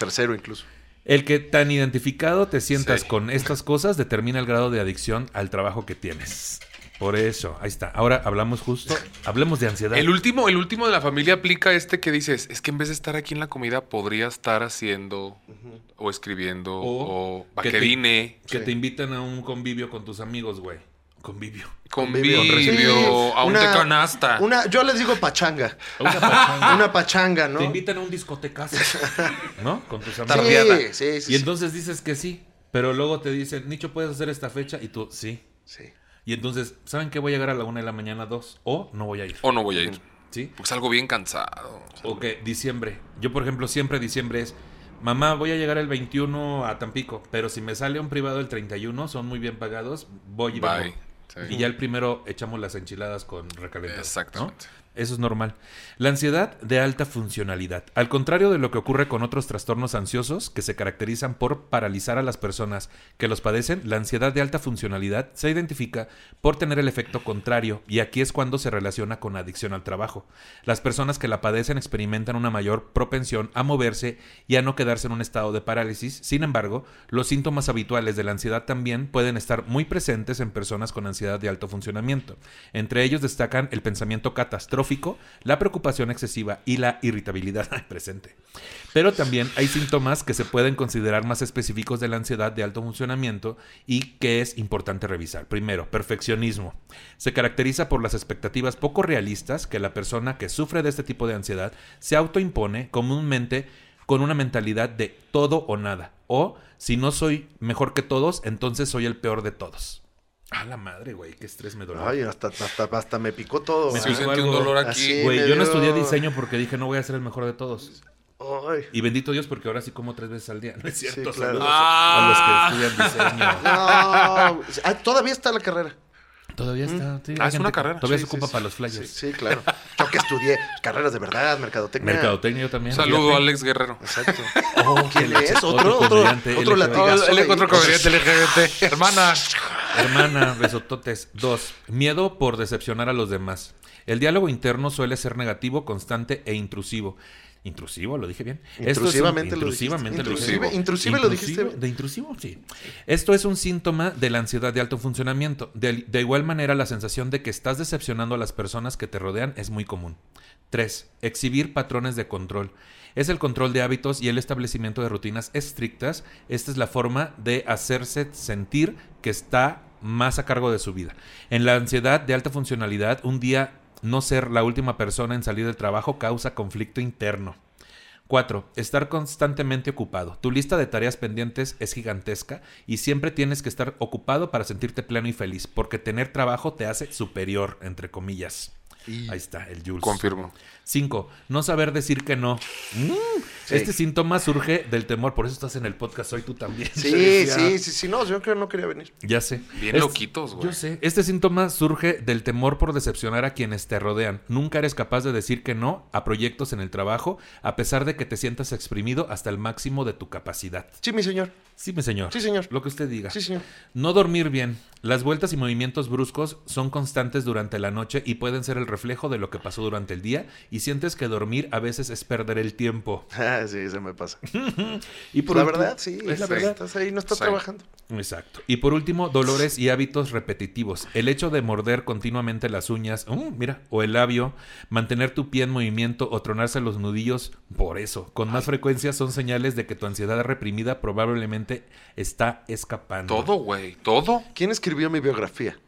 Tercero incluso. El que tan identificado te sientas Sí. con estas cosas determina el grado de adicción al trabajo que tienes. Por eso, ahí está. Ahora hablamos justo, hablemos de ansiedad. El último, el último de la familia aplica este que dices, es que en vez de estar aquí en la comida, podría estar haciendo o escribiendo O o, que te- vaquerine, que Sí. te invitan a un convivio con tus amigos, güey. Convivio. convivio, Sí, a un una- de canasta. Una, yo les digo pachanga. A Una pachanga. Una pachanga, ¿no? Te invitan a un discotecazo, ¿no? Con tus amigos. Sí, sí, sí. Y entonces dices que sí, pero luego te dicen, Nicho, ¿puedes hacer esta fecha? Y tú, sí. sí. Y entonces, ¿saben que voy a llegar a la una de la mañana, dos? O no voy a ir. O no voy a ir. ¿Sí? Porque salgo bien cansado. O que diciembre. Yo, por ejemplo, siempre diciembre es, mamá, voy a llegar el 21 a Tampico, pero si me sale un privado el 31, son muy bien pagados, voy y Bye. vengo. Sí. Y ya el primero echamos las enchiladas con recalentado. Exactamente. ¿no? Eso es normal. La ansiedad de alta funcionalidad. Al contrario de lo que ocurre con otros trastornos ansiosos que se caracterizan por paralizar a las personas que los padecen, la ansiedad de alta funcionalidad se identifica por tener el efecto contrario y aquí es cuando se relaciona con adicción al trabajo. Las personas que la padecen experimentan una mayor propensión a moverse y a no quedarse en un estado de parálisis. Sin embargo, los síntomas habituales de la ansiedad también pueden estar muy presentes en personas con ansiedad de alto funcionamiento. Entre ellos destacan el pensamiento catastrófico, la preocupación excesiva y la irritabilidad presente. Pero también hay síntomas que se pueden considerar más específicos de la ansiedad de alto funcionamiento y que es importante revisar. Primero, perfeccionismo. Se caracteriza por las expectativas poco realistas que la persona que sufre de este tipo de ansiedad se autoimpone comúnmente con una mentalidad de todo o nada. O si no soy mejor que todos, entonces soy el peor de todos. A la madre, güey, qué estrés me dolió. Ay, hasta, hasta, hasta me picó todo. Me Ah, sentí un dolor aquí. Güey, yo no estudié diseño porque dije no voy a ser el mejor de todos. Ay. Y bendito Dios porque ahora sí como tres veces al día. No es cierto. Sí, claro. Saludos Ah. a los que estudian diseño. No, ah, todavía está la carrera. Todavía está. sí, Ah, es gente una carrera. Todavía Sí, se ocupa sí, para los flyers. Sí, sí, claro. Yo que estudié carreras de verdad, mercadotecnia. Mercadotecnia yo también. Saludo a. Alex Guerrero. Exacto. Oh, ¿Quién es? Otro, otro, otro LGBT. latigazo. Otro comediante LGBT. Hermana. Hermana, besototes. Dos, miedo por decepcionar a los demás. El diálogo interno suele ser negativo, constante e intrusivo. Intrusivo, lo dije bien. Esto es un- Intrusivamente lo dijiste. intrusivamente lo dije. Intrusive- intrusive lo dijiste bien. De intrusivo, sí. Esto es un síntoma de la ansiedad de alto funcionamiento. De, de igual manera, la sensación de que estás decepcionando a las personas que te rodean es muy común. 3. Exhibir patrones de control. Es el control de hábitos y el establecimiento de rutinas estrictas. Esta es la forma de hacerse sentir que está más a cargo de su vida. En la ansiedad de alta funcionalidad, un día no ser la última persona en salir del trabajo causa conflicto interno. 4. Estar constantemente ocupado. Tu lista de tareas pendientes es gigantesca y siempre tienes que estar ocupado para sentirte pleno y feliz, porque tener trabajo te hace superior, entre comillas. Ahí está, el Jules. Confirmo. 5. No saber decir que no. Mm, Este síntoma surge del temor, por eso estás en el podcast hoy tú también. Sí, sí, sí, sí. No, yo creo que no quería venir. Ya sé. Bien loquitos, güey. Yo sé. Este síntoma surge del temor por decepcionar a quienes te rodean. Nunca eres capaz de decir que no a proyectos en el trabajo, a pesar de que te sientas exprimido hasta el máximo de tu capacidad. Sí, mi señor. Sí, mi señor. Sí, señor. Lo que usted diga. Sí, señor. No dormir bien. Las vueltas y movimientos bruscos son constantes durante la noche y pueden ser el reflejo de lo que pasó durante el día y sientes que dormir a veces es perder el tiempo. Ah, sí, se me pasa. Y por la último- verdad, sí. Es la sí, verdad. Estás ahí, no estás Sí. trabajando. Exacto. Y por último, dolores y hábitos repetitivos. El hecho de morder continuamente las uñas, uh, mira, o el labio, mantener tu pie en movimiento o tronarse los nudillos, por eso, con más frecuencia son señales de que tu ansiedad reprimida probablemente está escapando. Todo, güey. Todo. ¿Quién escribió mi biografía?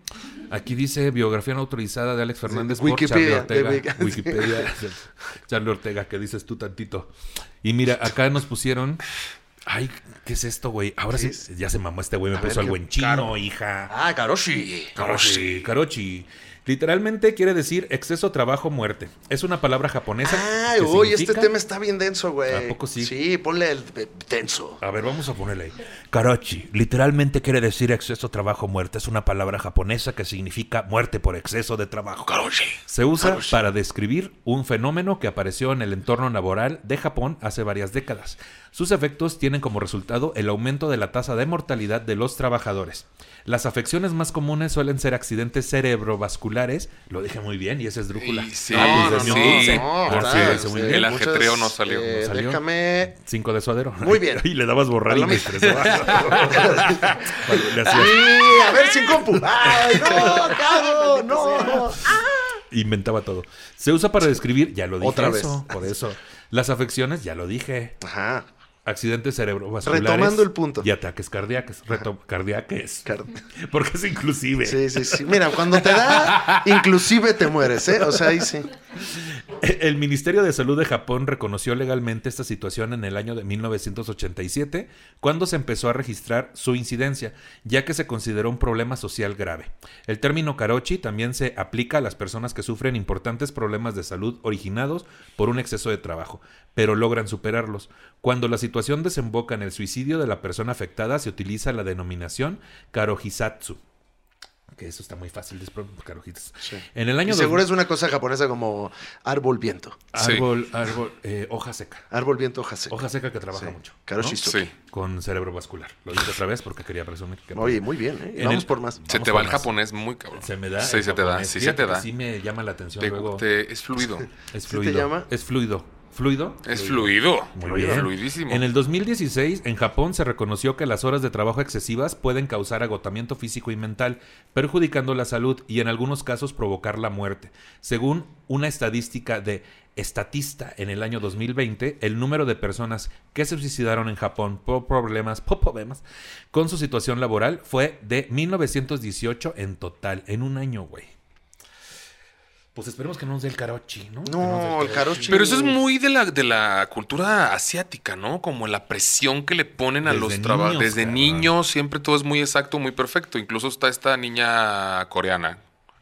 Aquí dice biografía no autorizada de Alex Fernández por Wikipedia, Charlie Ortega. de Wiki- Wikipedia. Charlie Ortega, que dices tú tantito. Y mira, acá nos pusieron. Ay, ¿qué es esto, güey? Ahora ¿Qué sí, ya se mamó este güey, me puso algo ¿qué- en chino, Caro? hija. Ah, Karoshi. Karoshi. Karochi. Literalmente quiere decir exceso, trabajo, muerte. Es una palabra japonesa. Ay, que uy, este significa- tema está bien denso, güey. ¿A poco sí? Sí, ponle el eh, denso. A ver, vamos a ponerle ahí. Karochi, literalmente quiere decir exceso, trabajo, muerte. Es una palabra japonesa que significa muerte por exceso de trabajo. Karoshi. Se usa para describir un fenómeno que apareció en el entorno laboral de Japón hace varias décadas. Sus efectos tienen como resultado el aumento de la tasa de mortalidad de los trabajadores. Las afecciones más comunes suelen ser accidentes cerebrovasculares. Lo dije muy bien y esa es drújula. Sí, Ah, pues, no, señor. sí. No, Ah, sí, bien. El ajetreo no salió. eh, No salió. Déjame. Cinco de suadero. Muy bien. y le dabas borrar y me Sí, a ver, sin compu. Ay, no, cago, no. Inventaba todo. Se usa para describir, ya lo dije Otra eso, por eso. Las afecciones, ya lo dije. Ajá. Accidentes cerebrovasculares. Retomando el punto. Y ataques cardíacos. Reto cardíacos. Car- Porque es inclusive. Sí, sí, sí. Mira, cuando te da, inclusive te mueres, ¿eh? O sea, ahí sí. El Ministerio de Salud de Japón reconoció legalmente esta situación en el año de 1987, cuando se empezó a registrar su incidencia, ya que se consideró un problema social grave. El término karochi también se aplica a las personas que sufren importantes problemas de salud originados por un exceso de trabajo, pero logran superarlos. Cuando la situación desemboca en el suicidio de la persona afectada, se utiliza la denominación karohisatsu. Que eso está muy fácil de karohisatsu. En el Y año seguro 2000 es una cosa japonesa como árbol viento. Sí. Árbol, árbol, eh, hoja seca. Árbol viento, hoja seca. Hoja seca que trabaja Sí. mucho. Karoshi ¿no? Con cerebro vascular. Lo dije otra vez porque quería presumir. que- Oye, muy bien, ¿eh? En Vamos el- por más. Se te va el japonés muy cabrón. Se me da. Sí, se te da. Sí, se te da. Sí me llama la atención Te- luego. te- es fluido. Es ¿Sí te fluido. llama? Es fluido. ¿Fluido? Es fluido. Muy bien. Fluidísimo. En el 2016, en Japón se reconoció que las horas de trabajo excesivas pueden causar agotamiento físico y mental, perjudicando la salud y en algunos casos provocar la muerte. Según una estadística de Estatista en el año 2020, el número de personas que se suicidaron en Japón por problemas, por problemas con su situación laboral fue de 1918 en total, en un año, güey. Pues esperemos que no nos dé el karochi, ¿no? No, el karoshi. Pero eso es muy de la, de la cultura asiática, ¿no? Como la presión que le ponen a Desde los trabajadores. niños, Desde niños siempre todo es muy exacto, muy perfecto. Incluso está esta niña coreana,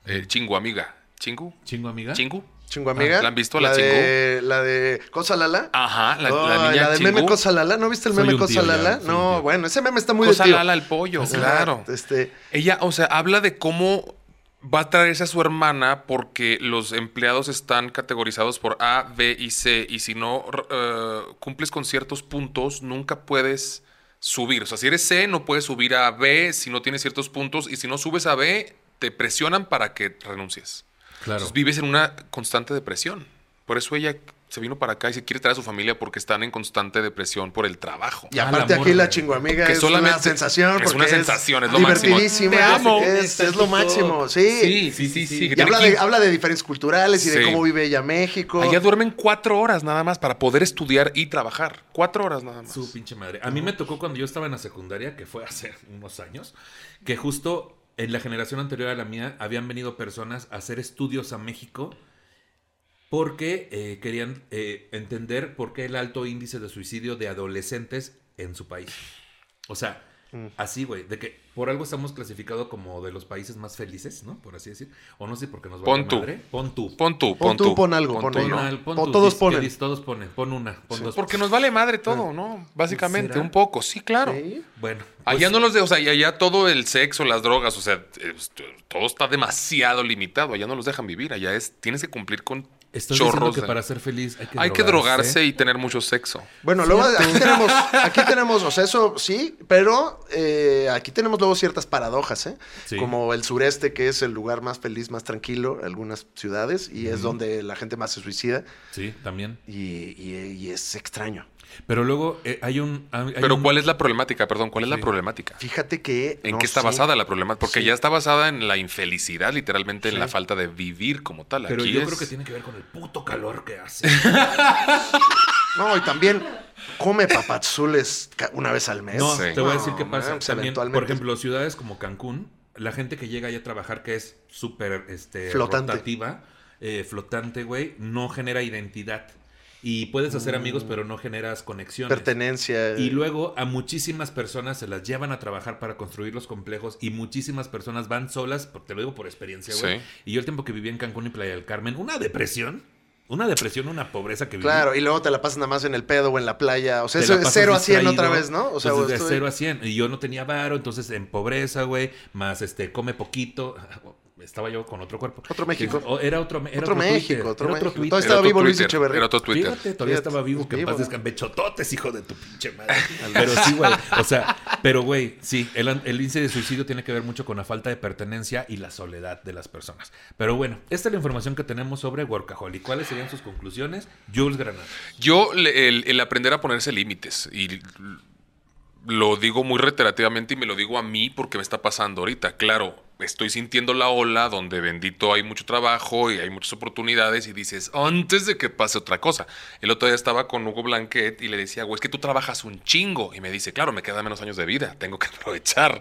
eh, Chingu amiga. ¿Chingu? ¿Chingo, amiga? ¿Chingu? Chingo amiga. ¿La han visto, la de, La de Cosa Lala. Ajá, la, la niña del Chingu. meme Cosa Lala. ¿No viste el meme Cosa Lala? No, bueno, ese meme está muy Cosa de tío. Lala el pollo, claro. Este, Ella, o sea, habla de cómo va a traerse a su hermana porque los empleados están categorizados por A, B y C y si no eh, cumples con ciertos puntos nunca puedes subir. O sea, si eres C no puedes subir a B si no tienes ciertos puntos y si no subes a B te presionan para que renuncies. Claro. Entonces vives en una constante depresión. Por eso ella se vino para acá y se quiere traer a su familia porque están en constante depresión por el trabajo. Y Ah, aparte la aquí la chingoamiga Que es solamente- una sensación. es una sensación, es lo máximo. Te amo. Es, es lo máximo, sí. Sí, sí, sí, Y habla de, 15 habla de diferencias culturales y de cómo vive ella México. Allá duermen cuatro horas nada más para poder estudiar y trabajar. Cuatro horas nada más. Su pinche madre. A mí me tocó cuando yo estaba en la secundaria, que fue hace unos años, que justo en la generación anterior a la mía habían venido personas a hacer estudios a México porque eh, querían eh, entender por qué el alto índice de suicidio de adolescentes en su país. O sea, Mm. así, güey, de que por algo estamos clasificados como de los países más felices, ¿no? Por así decir. O no sé por qué nos va Pon tú. madre. Pon tú. Pon tú, Pon pon, tú, pon algo, pon tú. Pon ¿no? al- pon Pon- tú. todos Dice- ponen. dice, Todos ponen. Pon una. Pon dos. Porque nos vale madre todo, ¿no? Básicamente, ¿Será? un poco. Sí, claro. Sí. Bueno. Allá pues- no los de, o sea, y allá todo el sexo, las drogas, o sea, es- todo está demasiado limitado. Allá no los dejan vivir. Allá es, tienes que cumplir con Estás diciendo chorros. que de- para ser feliz hay que Hay que drogarse y tener mucho sexo. Bueno, luego aquí tenemos, aquí tenemos, o sea, eso sí, pero eh, aquí tenemos luego ciertas paradojas, ¿eh? Sí. Como el sureste, que es el lugar más feliz, más tranquilo, algunas ciudades, y es donde la gente más se suicida, Sí, también. y, y- y es extraño. Pero luego eh, hay un... hay- Pero un- ¿cuál es la problemática? Perdón, ¿cuál es la problemática? Fíjate que... ¿En no qué está sé. basada la problemática? Porque Sí. ya está basada en la infelicidad, literalmente en la falta de vivir como tal. Pero Aquí yo es- creo que tiene que ver con el puto calor que hace. No, y también come papazules una vez al mes. No, Sí. te voy a No, decir qué pasa. pues, También, eventualmente. por ejemplo, ciudades como Cancún, la gente que llega ahí a trabajar que es súper este, Flotante. rotativa, eh, flotante, güey, no genera identidad. Y puedes hacer amigos, pero no generas conexiones. Pertenencia. Y luego a muchísimas personas se las llevan a trabajar para construir los complejos y muchísimas personas van solas, por- te lo digo por experiencia, güey. Sí. Y yo el tiempo que viví en Cancún y Playa del Carmen, una depresión, una depresión, una pobreza que viví. Claro, y luego te la pasas nada más en el pedo o en la playa. O sea, eso es 0 a 100 distraído, otra vez, ¿no? O sea, de estoy- 0 a 100. Y yo no tenía varo, entonces en pobreza, güey, más este, come poquito. Estaba yo con otro cuerpo. Otro México. Que- o era otro, era Otro México, otro era México. Twitter. Todavía estaba otro vivo Luis Echeverría. Era otro Twitter. Fíjate, todavía Fíjate, estaba vivo, que en paz ¿no? descanse. Bechototes, hijo de tu pinche madre. Pero sí, güey. O sea, pero güey, sí, el, el índice de suicidio tiene que ver mucho con la falta de pertenencia y la soledad de las personas. Pero bueno, esta es la información que tenemos sobre Workaholic. ¿Cuáles serían sus conclusiones? Jules Granada. Yo, el, el aprender a ponerse límites, y lo digo muy reiterativamente y me lo digo a mí porque me está pasando ahorita. Claro, estoy sintiendo la ola donde bendito hay mucho trabajo y hay muchas oportunidades y dices, antes de que pase otra cosa. El otro día estaba con Hugo Blanquet y le decía, güey, es que tú trabajas un chingo. Y me dice, claro, me quedan menos años de vida, tengo que aprovechar.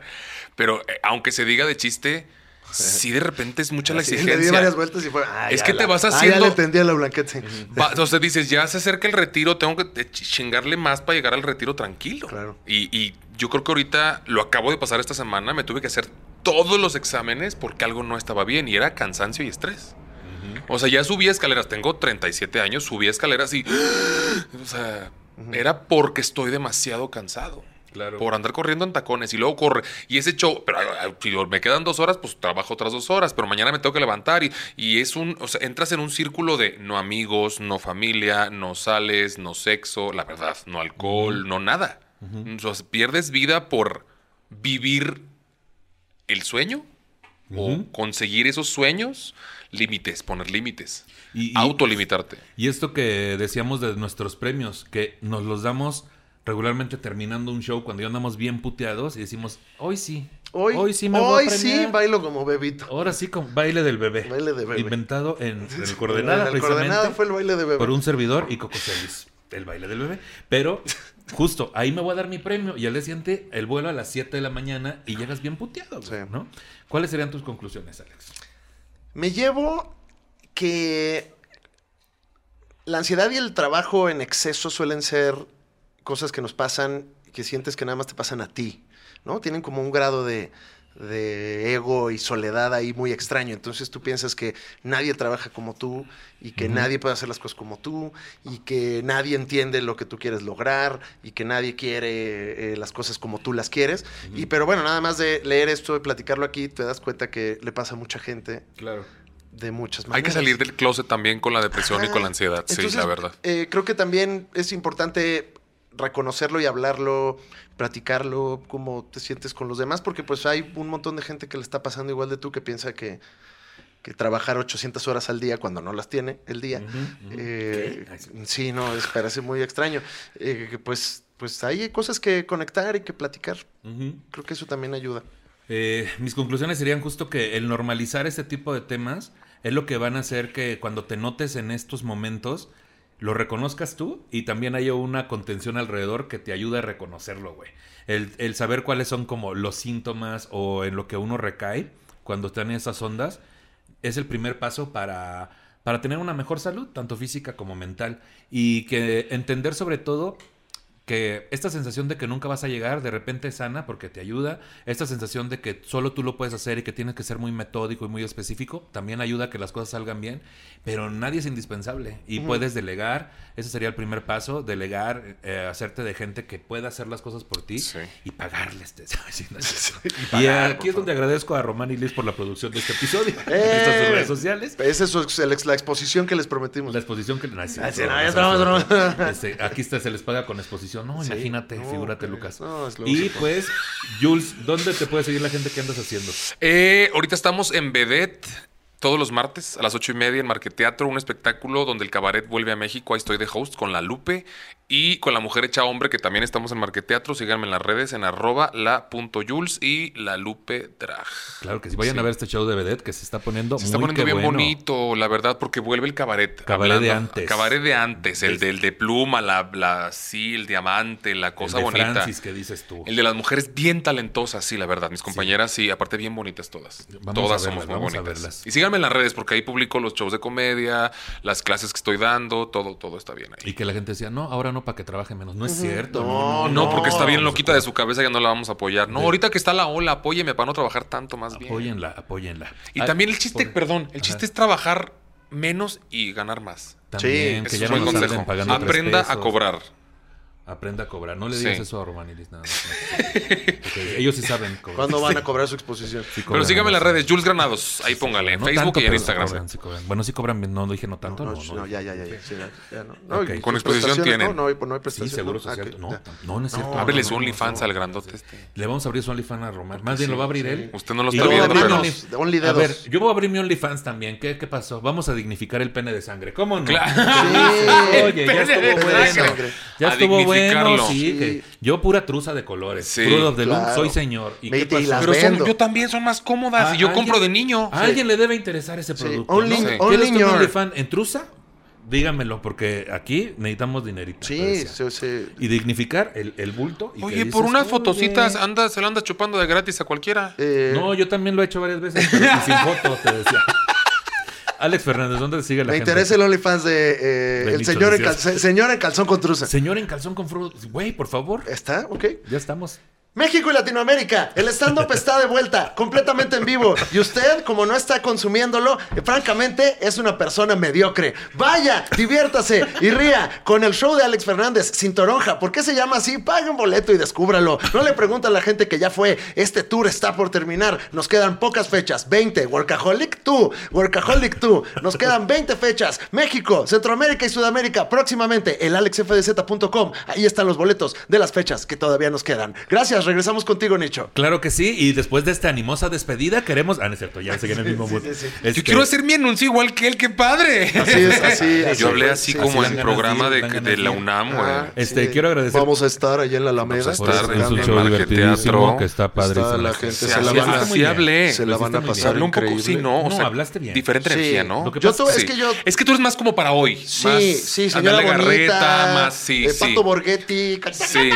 Pero eh, aunque se diga de chiste, sí de repente es mucha la Sí, le exigencia. di varias vueltas y fue. ah, Es ya que la- te vas Ah, ya haciendo- le entendí a la blanquete. Va- o sea, dices, ya se acerca el retiro, tengo que chingarle más para llegar al retiro tranquilo. Claro. Y, y yo creo que ahorita lo acabo de pasar esta semana, me tuve que hacer todos los exámenes porque algo no estaba bien y era cansancio y estrés. O sea, ya subí escaleras, tengo 37 años, subí escaleras y... O sea, era porque estoy demasiado cansado. Claro. Por andar corriendo en tacones y luego corre. Y ese show, pero ah, si me quedan dos horas, pues trabajo otras dos horas, pero mañana me tengo que levantar. Y, y es un, o sea, entras en un círculo de no amigos, no familia, no sales, no sexo, la verdad, no alcohol, no nada. O sea, pierdes vida por vivir el sueño o conseguir esos sueños. Límites, poner límites. Y- y- Autolimitarte. Y esto que decíamos de nuestros premios, que nos los damos regularmente terminando un show cuando ya andamos bien puteados y decimos, hoy sí, Hoy, sí me voy a hoy sí premiar". bailo como bebito. Ahora sí, con baile del bebé. Baile de bebé. Inventado en, en el En coordenada, el precisamente, coordenada fue el baile de bebé. por un servidor y Coco Celis, el baile del bebé. Pero justo, ahí me voy a dar mi premio y al día siguiente el vuelo a las 7 de la mañana y llegas bien puteado, güey, Sí. ¿no? ¿Cuáles serían tus conclusiones, Alex? Me llevo que la ansiedad y el trabajo en exceso suelen ser cosas que nos pasan que sientes que nada más te pasan a ti, ¿no? Tienen como un grado de, de ego y soledad ahí muy extraño. Entonces tú piensas que nadie trabaja como tú y que nadie puede hacer las cosas como tú y que nadie entiende lo que tú quieres lograr y que nadie quiere eh, las cosas como tú las quieres. Y pero bueno, nada más de leer esto y platicarlo aquí, te das cuenta que le pasa a mucha gente Claro. de muchas maneras. Hay que salir del closet también con la depresión y con la ansiedad. sí, la verdad. eh, creo que también es importante reconocerlo y hablarlo, platicarlo, cómo te sientes con los demás, porque pues hay un montón de gente que le está pasando igual de tú que piensa que, que trabajar 800 horas al día cuando no las tiene el día. Eh, sí, no, es, parece muy extraño. Eh, que pues, pues hay cosas que conectar y que platicar. Creo que eso también ayuda. Eh, mis conclusiones serían justo que el normalizar este tipo de temas es lo que van a hacer que cuando te notes en estos momentos lo reconozcas tú y también haya una contención alrededor que te ayude a reconocerlo, güey. El, el saber cuáles son como los síntomas o en lo que uno recae cuando está en esas ondas es el primer paso para, para tener una mejor salud, tanto física como mental. Y que entender sobre todo que esta sensación de que nunca vas a llegar de repente es sana porque te ayuda, esta sensación de que solo tú lo puedes hacer y que tienes que ser muy metódico y muy específico, también ayuda a que las cosas salgan bien, pero nadie es indispensable y puedes delegar, ese sería el primer paso, delegar, eh, hacerte de gente que pueda hacer las cosas por ti Sí. y pagarles. Y aquí es donde agradezco a Román y Liz por la producción de este episodio. ¡Eh! sus redes sociales. Esa es el la exposición que les prometimos. La exposición que... no, sí, Ah, sí, no, no. Este, aquí está, se les paga con exposición. No, Sí, imagínate, no, figúrate, Lucas. no, es lo y único. pues, Jules, ¿dónde te puede seguir la gente que andas haciendo? Eh, ahorita estamos en Vedette. Todos los martes a las ocho y media en Marqueteatro, un espectáculo donde el cabaret vuelve a México. Ahí estoy de host con la Lupe y con la mujer hecha hombre, que también estamos en Marqueteatro. Síganme en las redes en arroba la.jules y la Lupe Drag. Claro que sí. Vayan Sí. a ver este show de Vedette que se está poniendo Se está muy poniendo bien bueno. bonito, la verdad, porque vuelve el cabaret. Cabaret de antes. Cabaret de antes, el del de pluma, la, la sí, el diamante, la cosa el de bonita. Francis, que dices tú. El de las mujeres bien talentosas, sí, la verdad. Mis compañeras, sí, aparte bien bonitas todas. Vamos todas verlas, somos muy a bonitas. verlas. Y síganme en las redes porque ahí publico los shows de comedia, las clases que estoy dando, todo, todo está bien ahí. Y que la gente decía, no, ahora no, para que trabaje menos. No es cierto. No, No, no, No, porque está bien loquita de su cabeza, ya no la vamos a apoyar. No, De- ahorita que está la ola, apóyeme para no trabajar tanto más bien. Apóyenla, apóyenla. Y Ah, también el chiste, por- perdón, el Ajá. chiste es trabajar menos y ganar más. También, Sí, que ya es no un nos buen anden consejo. pagando Aprenda a cobrar. Aprenda a cobrar. No le digas Sí. eso a Romanilis, nada más. Ellos sí saben cobrar. ¿Cuándo van a cobrar su exposición? Sí Pero síganme en las redes, Jules Granados. Ahí póngale, en No Facebook tanto, y en Instagram. cobran, sí cobran. Bueno, sí cobran. No, no dije no tanto. No, No, no, no, ya, ya, ya, ya, sí, ya, ya no. No, Ok. y Con exposición tienen. No, no, hay- no hay Sí, seguro Ah, social. que- No, no, no es cierto. Ábrele su no, OnlyFans no. al grandote este. Le vamos a abrir su OnlyFans a Román. Más bien lo va a abrir él. Usted no lo está viendo, pero... A ver, yo voy a abrir mi OnlyFans también. ¿Qué, ¿Qué pasó? Vamos a dignificar el pene de sangre. ¿Cómo no? Sí. Oye, ya pene estuvo de bueno. sangre. Ya estuvo bueno, dignificarlo. sí. Sí. que yo pura truza de colores. Sí, Fruit of the Loom, claro. soy señor. ¿Y Mete qué y pasó? las Pero son- yo también son más cómodas Ah, y yo ¿alguien- compro de niño. A alguien le debe interesar ese producto. Only- ¿no? Sí. only ¿Quieres tu ñor. OnlyFans en truza? Dígamelo, porque aquí necesitamos dinerito. Sí, sí, sí. Y dignificar el, el bulto. y que Oye, dices, por unas "Oye". fotocitas anda, se la anda chupando de gratis a cualquiera. Eh, No, yo también lo he hecho varias veces, pero y sin foto, te decía. Alex Fernández, ¿dónde te sigue la me gente? interesa el OnlyFans de, eh, De el señor en, calzón, señor en calzón con truza. Señor en calzón con frutos. Güey, por favor. ¿Está? Ok. Ya estamos. México y Latinoamérica, el stand-up está de vuelta, completamente en vivo. Y usted, como no está consumiéndolo, eh, francamente es una persona mediocre. Vaya, diviértase y ría con el show de Alex Fernández, sin toronja. ¿Por qué se llama así? Pague un boleto y descúbralo. No le pregunta a la gente que ya fue. Este tour está por terminar. Nos quedan pocas fechas. 20. Workaholic 2. Workaholic 2. Nos quedan 20 fechas. México, Centroamérica y Sudamérica. Próximamente, el alexfdz.com. Ahí están los boletos de las fechas que todavía nos quedan. Gracias, regresamos contigo, Nicho. Claro que sí. Y después de esta animosa despedida, queremos. Ah, no es cierto, ya seguí en el mismo mood. sí, sí. Este, Yo quiero hacer mi anuncio igual que él, qué padre. Así es, así, así. Yo hablé así Sí, como sí, en dan programa de de, de la. UNAM, güey. Ah, Este, quiero agradecer- Vamos a estar allá en la Alameda. Vamos a estar en el show divertidísimo que está padre. Está la gente, Sí, se la van a... así hablé. Se la van a pasar Hablé un poco, sí, no. o No, sea, hablaste bien. Diferente Sí. energía, ¿no? Lo que Yo pasa- to- Sí. es que yo... Es que tú eres más como para hoy. Sí, sí, señora. Garreta, más, sí, eh, sí. Pato Borghetti. Sí,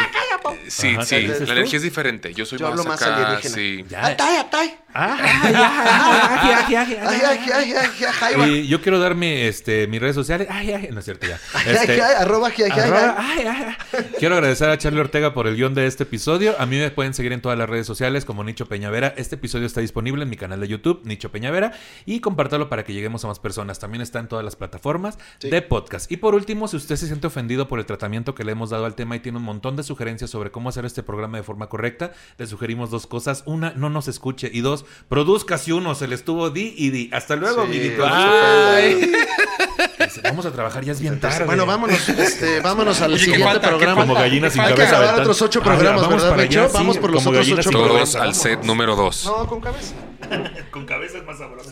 sí, sí. ¿qué dices La tú? Energía es diferente. Yo soy Yo más hablo más acá, alienígena. sí. Ya. Atay, atay. Ah, ay, ay, ay, ay, ay, Ay, ay, ay, ay, ay, ay, va. Y yo quiero dar mi, este, mis redes sociales. Ay, ay, no es cierto ya. Ay, Este, ay, ay, arroba, ay, ay, ay, arroba- ay. ay, ay, ay. Quiero agradecer a Charlie Ortega por el guion de este episodio. A mí me pueden seguir en todas las redes sociales como Nicho Peñavera. Este episodio está disponible en mi canal de YouTube, Nicho Peñavera, y compártalo para que lleguemos a más personas. También está en todas las plataformas Sí. de podcast. Y por último, si usted se siente ofendido por el tratamiento que le hemos dado al tema y tiene un montón de sugerencias sobre cómo hacer este programa de forma correcta, le sugerimos dos cosas. Una, no nos escuche. Y dos, produzca si uno se le estuvo di y di. Hasta luego, Sí, se Ay. Vamos a trabajar, ya es bien tarde. bueno, vámonos, este, vámonos al Oye, ¿qué siguiente programa. Como gallina sin Hay que cabeza. grabar aventan- otros ocho Ah, programas, vamos ¿verdad, para allá, sí, Vamos por los otros ocho sin Todos programas. al set número 2. No, con cabeza. Con cabeza es más sabroso.